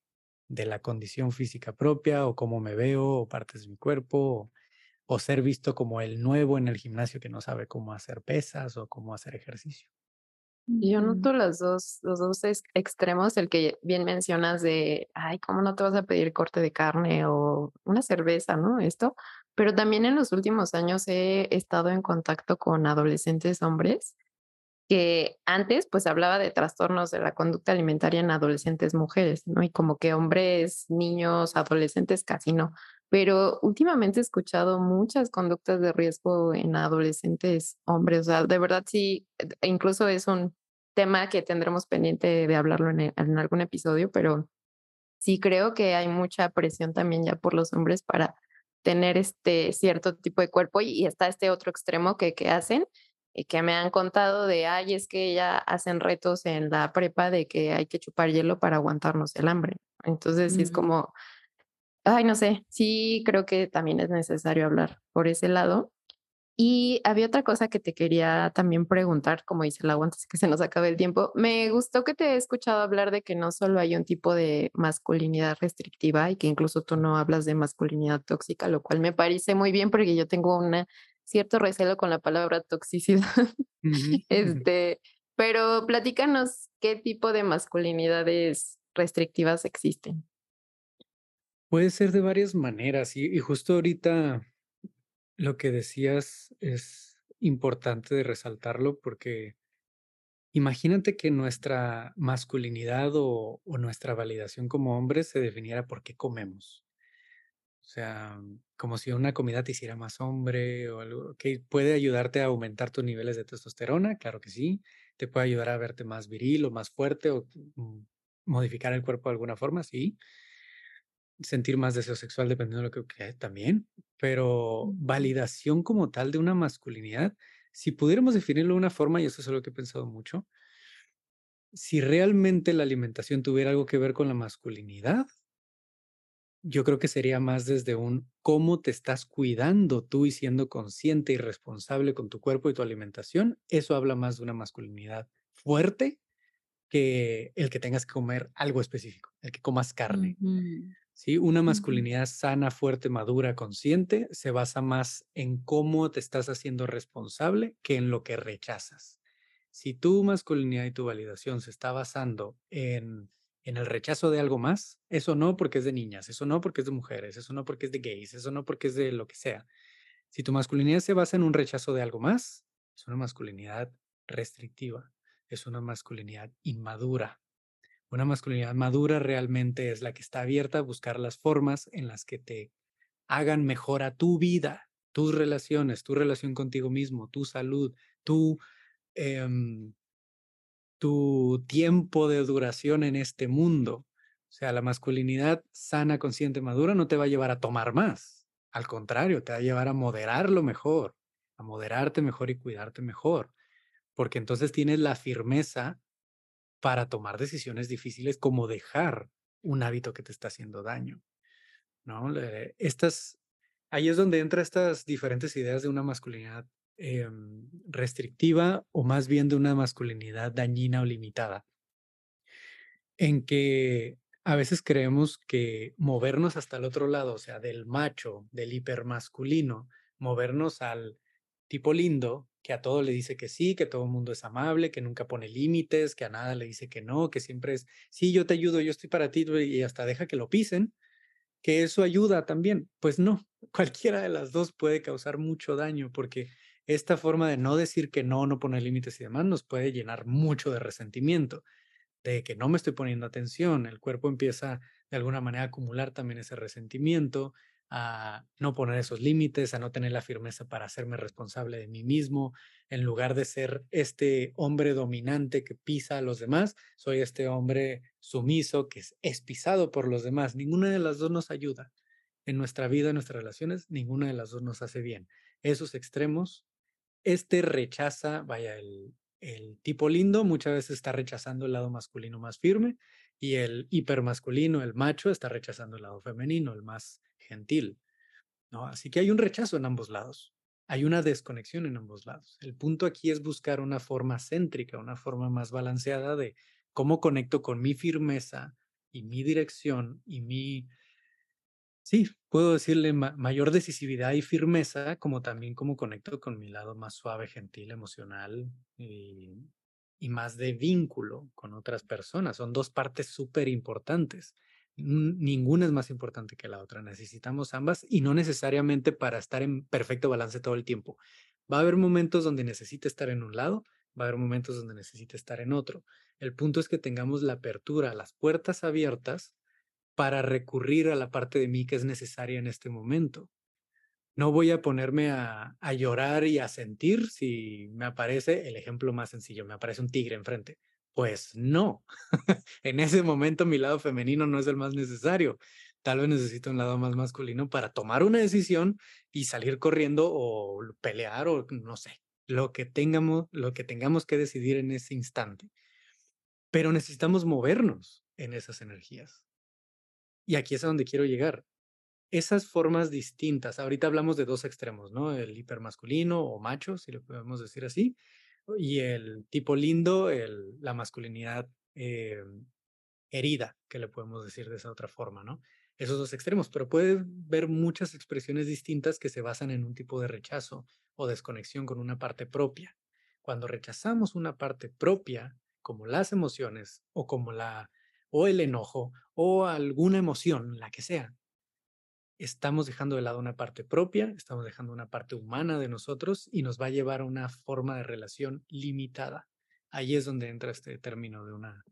de la condición física propia o cómo me veo o partes de mi cuerpo o, o ser visto como el nuevo en el gimnasio que no sabe cómo hacer pesas o cómo hacer ejercicio. Yo noto los dos, los dos extremos, el que bien mencionas de, ay, ¿cómo no te vas a pedir corte de carne o una cerveza, ¿no? Esto, pero también en los últimos años he estado en contacto con adolescentes hombres que antes pues hablaba de trastornos de la conducta alimentaria en adolescentes mujeres, ¿no? Y como que hombres, niños, adolescentes casi no. Pero últimamente he escuchado muchas conductas de riesgo en adolescentes hombres, o sea, de verdad sí, e incluso es un tema que tendremos pendiente de hablarlo en, en algún episodio, pero sí creo que hay mucha presión también ya por los hombres para tener este cierto tipo de cuerpo y, está este otro extremo que, que hacen y que me han contado de, ay, es que ya hacen retos en la prepa de que hay que chupar hielo para aguantarnos el hambre. Entonces, sí es como, ay, no sé, sí creo que también es necesario hablar por ese lado. Y había otra cosa que te quería también preguntar, como dice la antes que se nos acabe el tiempo. Me gustó que te he escuchado hablar de que no solo hay un tipo de masculinidad restrictiva y que incluso tú no hablas de masculinidad tóxica, lo cual me parece muy bien porque yo tengo un cierto recelo con la palabra toxicidad. este, pero platícanos qué tipo de masculinidades restrictivas existen. Puede ser de varias maneras y justo ahorita lo que decías es importante de resaltarlo porque imagínate que nuestra masculinidad o, nuestra validación como hombres se definiera por qué comemos. O sea, como si una comida te hiciera más hombre o algo que puede ayudarte a aumentar tus niveles de testosterona, claro que sí. Te puede ayudar a verte más viril o más fuerte o mm, modificar el cuerpo de alguna forma, sí sentir más deseo sexual dependiendo de lo que, que también, pero validación como tal de una masculinidad, si pudiéramos definirlo de una forma, y eso es algo que he pensado mucho, si realmente la alimentación tuviera algo que ver con la masculinidad, yo creo que sería más desde un cómo te estás cuidando tú y siendo consciente y responsable con tu cuerpo y tu alimentación. Eso habla más de una masculinidad fuerte que el que tengas que comer algo específico, el que comas carne. ¿Sí? Una masculinidad sana, fuerte, madura, consciente, se basa más en cómo te estás haciendo responsable que en lo que rechazas. Si tu masculinidad y tu validación se está basando en, en el rechazo de algo más, eso no porque es de niñas, eso no porque es de mujeres, eso no porque es de gays, eso no porque es de lo que sea. Si tu masculinidad se basa en un rechazo de algo más, es una masculinidad restrictiva, es una masculinidad inmadura, una masculinidad madura realmente es la que está abierta a buscar las formas en las que te hagan mejor a tu vida, tus relaciones, tu relación contigo mismo, tu salud, tu, em, tu tiempo de duración en este mundo. O sea, la masculinidad sana, consciente, madura no te va a llevar a tomar más. Al contrario, te va a llevar a moderarlo mejor, a moderarte mejor y cuidarte mejor. Porque entonces tienes la firmeza para tomar decisiones difíciles como dejar un hábito que te está haciendo daño. ¿no? Estas, ahí es donde entran estas diferentes ideas de una masculinidad em, restrictiva o más bien de una masculinidad dañina o limitada, en que a veces creemos que movernos hasta el otro lado, o sea, del macho, del hipermasculino, movernos al tipo lindo, que a todo le dice que sí, que todo el mundo es amable, que nunca pone límites, que a nada le dice que no, que siempre es, sí, yo te ayudo, yo estoy para ti y hasta deja que lo pisen, que eso ayuda también. Pues no, cualquiera de las dos puede causar mucho daño porque esta forma de no decir que no, no poner límites y demás nos puede llenar mucho de resentimiento, de que no me estoy poniendo atención, el cuerpo empieza de alguna manera a acumular también ese resentimiento, a no poner esos límites, a no tener la firmeza para hacerme responsable de mí mismo. En lugar de ser este hombre dominante que pisa a los demás, soy este hombre sumiso que es, pisado por los demás. Ninguna de las dos nos ayuda. En nuestra vida, en nuestras relaciones, ninguna de las dos nos hace bien. Esos extremos, este rechaza, vaya, el, el tipo lindo muchas veces está rechazando el lado masculino más firme y el hipermasculino, el macho, está rechazando el lado femenino, el más gentil. ¿no? Así que hay un rechazo en ambos lados, hay una desconexión en ambos lados. El punto aquí es buscar una forma céntrica, una forma más balanceada de cómo conecto con mi firmeza y mi dirección y mi, sí, puedo decirle mayor decisividad y firmeza, como también cómo conecto con mi lado más suave, gentil, emocional y, y más de vínculo con otras personas. Son dos partes súper importantes ninguna es más importante que la otra. Necesitamos ambas y no necesariamente para estar en perfecto balance todo el tiempo. Va a haber momentos donde necesite estar en un lado, va a haber momentos donde necesite estar en otro. El punto es que tengamos la apertura, las puertas abiertas para recurrir a la parte de mí que es necesaria en este momento. no voy a ponerme a, llorar y a sentir si me aparece el ejemplo más sencillo, me aparece un tigre enfrente. Pues no, en ese momento mi lado femenino no es el más necesario. Tal vez necesito un lado más masculino para tomar una decisión y salir corriendo o pelear o no sé, lo que tengamos, lo que tengamos que decidir en ese instante. Pero necesitamos movernos en esas energías. Y aquí es a donde quiero llegar. Esas formas distintas, ahorita hablamos de dos extremos, ¿no? El hipermasculino o macho, si lo podemos decir así, y el tipo lindo, el, la masculinidad eh, herida, que le podemos decir de esa otra forma, ¿no? Esos dos extremos, pero puede ver muchas expresiones distintas que se basan en un tipo de rechazo o desconexión con una parte propia. Cuando rechazamos una parte propia, como las emociones o como la o el enojo o alguna emoción, la que sea, estamos dejando de lado una parte propia, estamos dejando una parte humana de nosotros y nos va a llevar a una forma de relación limitada. Ahí es donde entra este término de una,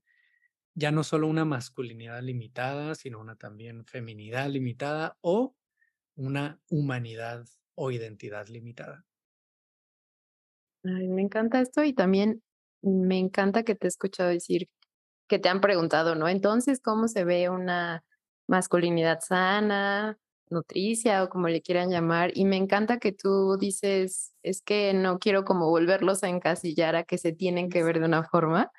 ya no solo una masculinidad limitada, sino una también feminidad limitada o una humanidad o identidad limitada. me encanta esto y también me encanta que te he escuchado decir que te han preguntado, ¿no? Entonces, ¿cómo se ve una masculinidad sana? Nutricia o como le quieran llamar. Y me encanta que tú dices, es que no quiero como volverlos a encasillar a que se tienen que ver de una forma,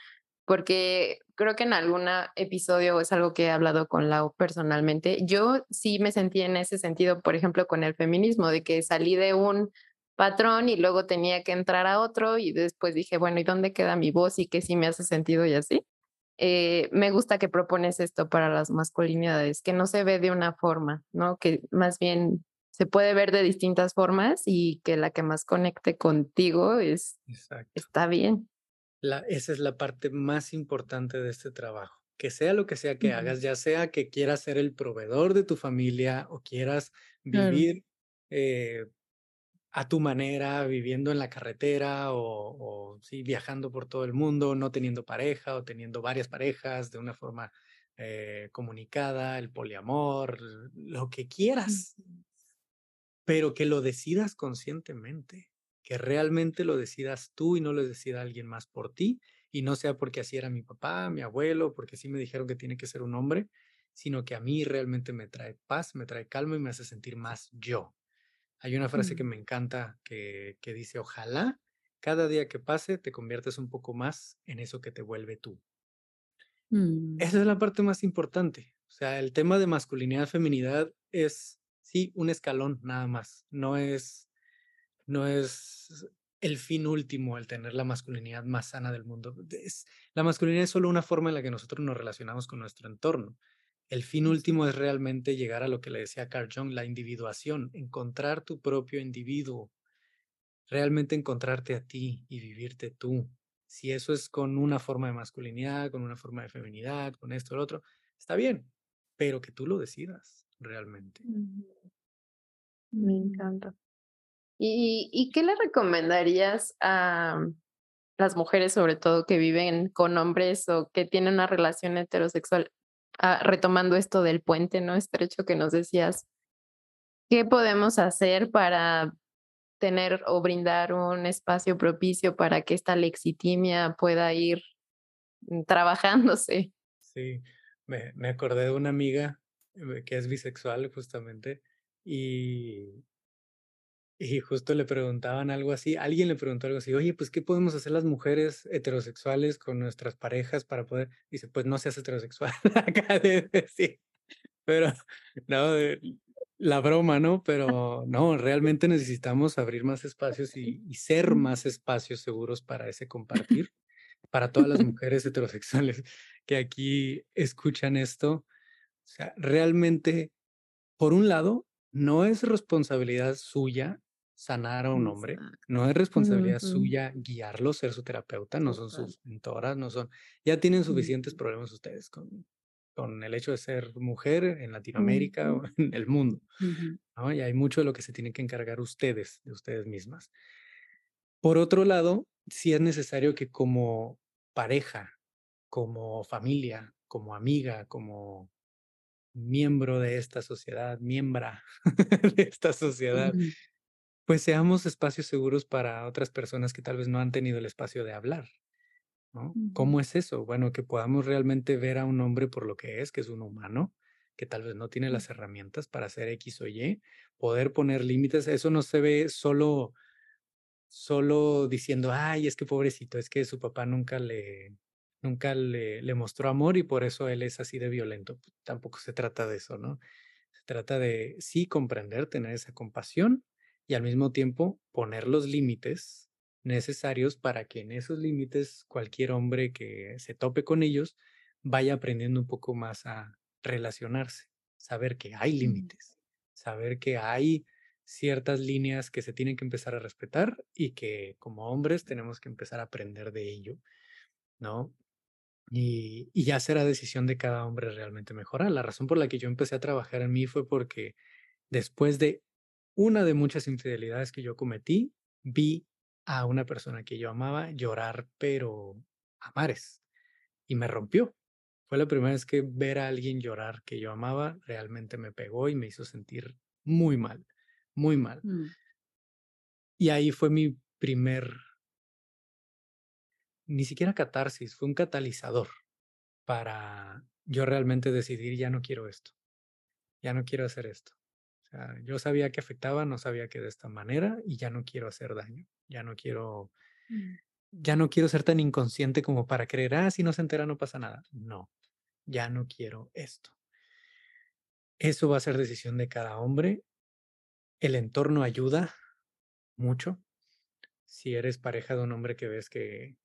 porque creo que en algún episodio es algo que he hablado con Lau personalmente. Yo sí me sentí en ese sentido, por ejemplo, con el feminismo, de que salí de un patrón y luego tenía que entrar a otro y después dije, bueno, ¿y dónde queda mi voz y qué sí me hace sentido y así? Eh, me gusta que propones esto para las masculinidades, que no se ve de una forma, ¿no? Que más bien se puede ver de distintas formas y que la que más conecte contigo es está bien. La, esa es la parte más importante de este trabajo. Que sea lo que sea que hagas, ya sea que quieras ser el proveedor de tu familia o quieras vivir eh, a tu manera, viviendo en la carretera o, sí, viajando por todo el mundo, no teniendo pareja o teniendo varias parejas de una forma eh, comunicada, el poliamor, lo que quieras, pero que lo decidas conscientemente, que realmente lo decidas tú y no lo decida alguien más por ti, y no sea porque así era mi papá, mi abuelo, porque así me dijeron que tiene que ser un hombre, sino que a mí realmente me trae paz, me trae calma y me hace sentir más yo. Hay una frase que me encanta que, que dice, ojalá cada día que pase te conviertes un poco más en eso que te vuelve tú. Mm. Esa es la parte más importante. O sea, el tema de masculinidad, feminidad es, sí, un escalón nada más. No es, no es el fin último, el tener la masculinidad más sana del mundo. Es, la masculinidad es solo una forma en la que nosotros nos relacionamos con nuestro entorno. El fin último es realmente llegar a lo que le decía Carl Jung, la individuación, encontrar tu propio individuo, realmente encontrarte a ti y vivirte tú. Si eso es con una forma de masculinidad, con una forma de feminidad, con esto o lo otro, está bien, pero que tú lo decidas realmente. Me encanta. ¿Y, ¿Y qué le recomendarías a las mujeres, sobre todo que viven con hombres o que tienen una relación heterosexual? Ah, retomando esto del puente no estrecho que nos decías, ¿qué podemos hacer para tener o brindar un espacio propicio para que esta lexitimia pueda ir mm, trabajándose? Sí, me, me acordé de una amiga eh, que es bisexual justamente y y justo le preguntaban algo así, alguien le preguntó algo así, oye, pues, ¿qué podemos hacer las mujeres heterosexuales con nuestras parejas para poder? Dice, pues no seas heterosexual, acá de decir. Pero, no, la broma, ¿no? Pero no, realmente necesitamos abrir más espacios y, y ser más espacios seguros para ese compartir, para todas las mujeres heterosexuales que aquí escuchan esto. O sea, realmente, por un lado, no es responsabilidad suya sanar a un hombre. No es responsabilidad suya guiarlo, ser su terapeuta, no son sus mentoras, no son, ya tienen suficientes problemas ustedes con, con el hecho de ser mujer en Latinoamérica o en el mundo. ¿no? Y hay mucho de lo que se tienen que encargar ustedes, de ustedes mismas. Por otro lado, sí es necesario que como pareja, como familia, como amiga, como miembro de esta sociedad, miembra de esta sociedad, pues seamos espacios seguros para otras personas que tal vez no han tenido el espacio de hablar. ¿no? ¿Cómo es eso? Bueno, que podamos realmente ver a un hombre por lo que es, que es un humano, que tal vez no tiene las herramientas para hacer X o Y, poder poner límites. Eso no se ve solo, solo diciendo, ay, es que pobrecito, es que su papá nunca le, nunca le, le mostró amor y por eso él es así de violento. Tampoco se trata de eso, ¿no? Se trata de sí comprender, tener esa compasión y al mismo tiempo poner los límites necesarios para que en esos límites cualquier hombre que se tope con ellos vaya aprendiendo un poco más a relacionarse, saber que hay límites, saber que hay ciertas líneas que se tienen que empezar a respetar y que como hombres tenemos que empezar a aprender de ello, ¿no? Y, ya será decisión de cada hombre realmente mejorar. La razón por la que yo empecé a trabajar en mí fue porque después de una de muchas infidelidades que yo cometí, vi a una persona que yo amaba llorar, pero a mares, y me rompió. Fue la primera vez que ver a alguien llorar que yo amaba realmente me pegó y me hizo sentir muy mal, muy mal. Mm. Y ahí fue mi primer, ni siquiera catarsis, fue un catalizador para yo realmente decidir, ya no quiero esto, ya no quiero hacer esto. O sea, yo sabía que afectaba, no sabía que de esta manera y ya no quiero hacer daño, ya no quiero, mm. ya no quiero ser tan inconsciente como para creer, ah, si no se entera no pasa nada. No, ya no quiero esto. Eso va a ser decisión de cada hombre. El entorno ayuda mucho. Si eres pareja de un hombre que ves que,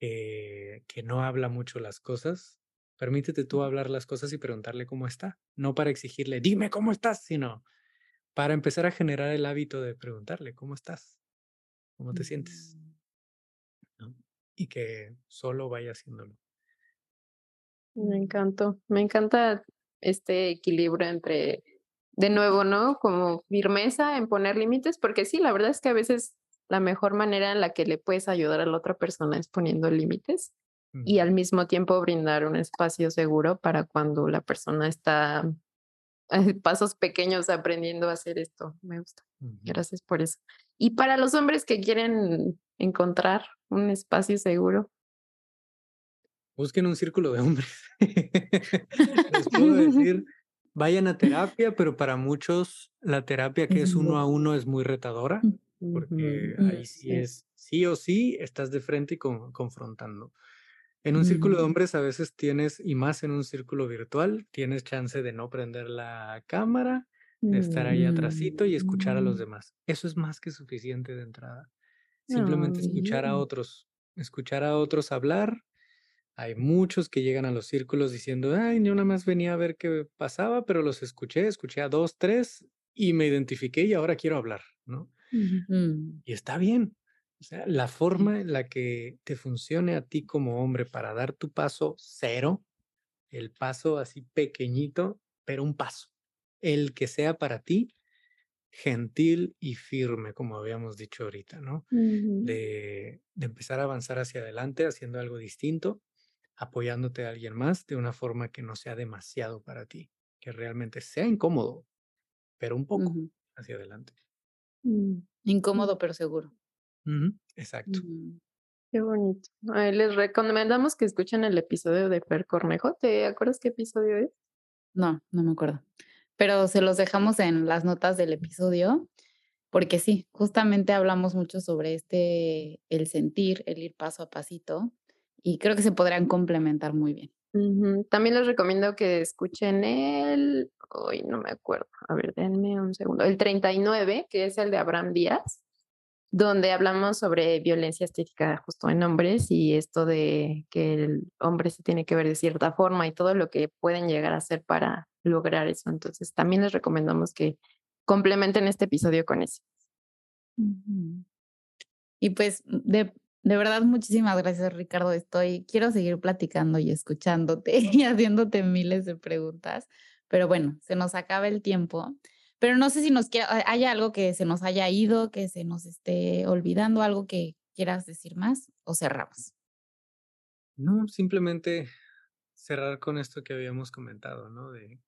que no habla mucho las cosas, permítete tú hablar las cosas y preguntarle cómo está. No para exigirle, dime cómo estás, sino para empezar a generar el hábito de preguntarle cómo estás, cómo te sientes. Mm. Y que solo vaya haciéndolo. Me encantó, me encanta este equilibrio entre, de nuevo, ¿no? Como firmeza en poner límites, porque sí, la verdad es que a veces la mejor manera en la que le puedes ayudar a la otra persona es poniendo límites y al mismo tiempo brindar un espacio seguro para cuando la persona está pasos pequeños aprendiendo a hacer esto. Me gusta. Gracias por eso. Y para los hombres que quieren encontrar un espacio seguro, busquen un círculo de hombres. Les puedo decir, vayan a terapia, pero para muchos la terapia que es uno a uno es muy retadora, porque ahí sí es, sí o sí, estás de frente y confrontando. En un círculo de hombres a veces tienes, y más en un círculo virtual, tienes chance de no prender la cámara, de estar ahí atrásito y escuchar a los demás. Eso es más que suficiente de entrada. Simplemente escuchar a otros, escuchar a otros hablar, hay muchos que llegan a los círculos diciendo, ay, yo nada más venía a ver qué pasaba, pero los escuché, escuché a dos, tres y me identifiqué y ahora quiero hablar, ¿no? Y está bien. O sea, la forma en la que te funcione a ti como hombre para dar tu paso cero, el paso así pequeñito, pero un paso, el que sea para ti gentil y firme, como habíamos dicho ahorita, ¿no? de, de empezar a avanzar hacia adelante haciendo algo distinto apoyándote a alguien más de una forma que no sea demasiado para ti, que realmente sea incómodo, pero un poco hacia adelante. Mm, incómodo, pero seguro. Exacto. Mm, qué bonito. les recomendamos que escuchen el episodio de Per Cornejo. ¿Te acuerdas qué episodio es? No, no me acuerdo. Pero se los dejamos en las notas del episodio, porque sí, justamente hablamos mucho sobre este, el sentir, el ir paso a pasito, y creo que se podrán complementar muy bien. También les recomiendo que escuchen el, hoy no me acuerdo, a ver, denme un segundo, el 39, que es el de Abraham Díaz, donde hablamos sobre violencia estética justo en hombres y esto de que el hombre se tiene que ver de cierta forma y todo lo que pueden llegar a hacer para lograr eso. Entonces, también les recomendamos que complementen este episodio con eso. Y pues de de verdad, muchísimas gracias, Ricardo. Estoy, quiero seguir platicando y escuchándote y haciéndote miles de preguntas, pero bueno, se nos acaba el tiempo. Pero no sé si nos queda, haya algo que se nos haya ido, que se nos esté olvidando, algo que quieras decir más o cerramos. No, simplemente cerrar con esto que habíamos comentado, ¿no? De,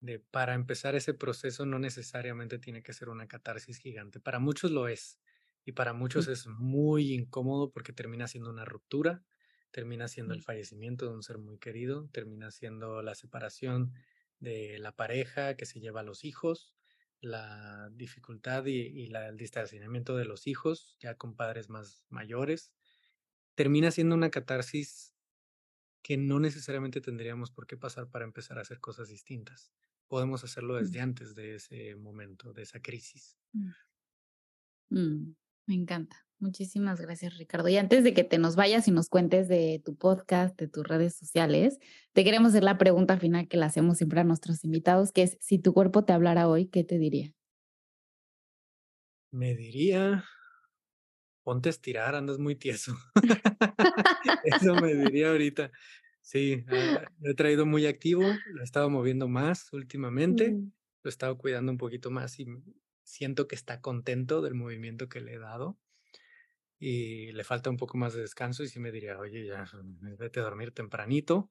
de para empezar ese proceso no necesariamente tiene que ser una catarsis gigante. Para muchos lo es. Y para muchos es muy incómodo porque termina siendo una ruptura, termina siendo el fallecimiento de un ser muy querido, termina siendo la separación de la pareja que se lleva a los hijos, la dificultad y, el distanciamiento de los hijos, ya con padres más mayores, termina siendo una catarsis que no necesariamente tendríamos por qué pasar para empezar a hacer cosas distintas. Podemos hacerlo desde antes de ese momento, de esa crisis. Mm. Mm, me encanta. Muchísimas gracias, Ricardo. Y antes de que te nos vayas y nos cuentes de tu podcast, de tus redes sociales, te queremos hacer la pregunta final que le hacemos siempre a nuestros invitados, que es, si tu cuerpo te hablara hoy, ¿qué te diría? Me diría, ponte a estirar, andas muy tieso. Eso me diría ahorita. Sí, ah, lo he traído muy activo, lo he estado moviendo más últimamente, mm. lo he estado cuidando un poquito más y siento que está contento del movimiento que le he dado y le falta un poco más de descanso y sí me diría, oye, ya mm, vete a dormir tempranito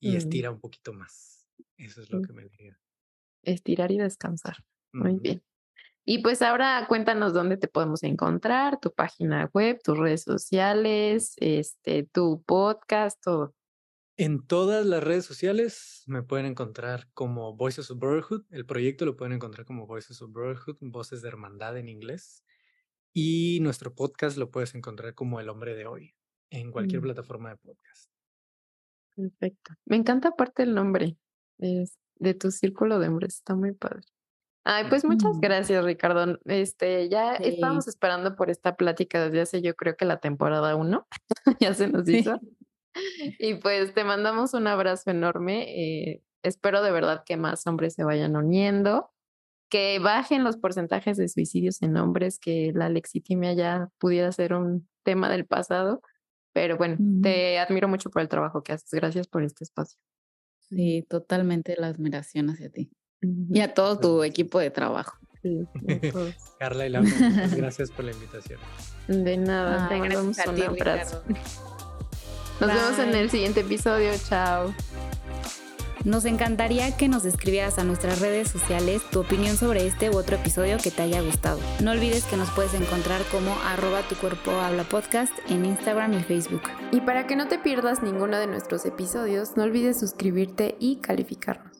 y mm. estira un poquito más. Eso es lo que me diría. Estirar y descansar. Muy bien. Y pues ahora cuéntanos dónde te podemos encontrar, tu página web, tus redes sociales, este, tu podcast, todo. En todas las redes sociales me pueden encontrar como Voices of Brotherhood. El proyecto lo pueden encontrar como Voices of Brotherhood, Voces de Hermandad en inglés. Y nuestro podcast lo puedes encontrar como El Hombre de Hoy en cualquier mm. plataforma de podcast. Perfecto. Me encanta aparte el nombre es de tu círculo de hombres. Está muy padre. Ay, pues muchas mm. gracias, Ricardo. Este, ya estábamos esperando por esta plática desde hace yo creo que la temporada uno. ya se nos hizo. Y pues te mandamos un abrazo enorme. Eh, espero de verdad que más hombres se vayan uniendo que bajen los porcentajes de suicidios en hombres, que la lexitimia ya pudiera ser un tema del pasado. Pero bueno, te admiro mucho por el trabajo que haces. Gracias por este espacio. Sí, totalmente la admiración hacia ti. Y a todo tu equipo de trabajo. Carla y Laura, gracias por la invitación. De nada, te mandamos un abrazo. Nos vemos en el siguiente episodio. Chao. Nos encantaría que nos escribieras a nuestras redes sociales tu opinión sobre este u otro episodio que te haya gustado. No olvides que nos puedes encontrar como arroba tu cuerpo habla podcast en Instagram y Facebook. Y para que no te pierdas ninguno de nuestros episodios, no olvides suscribirte y calificarnos.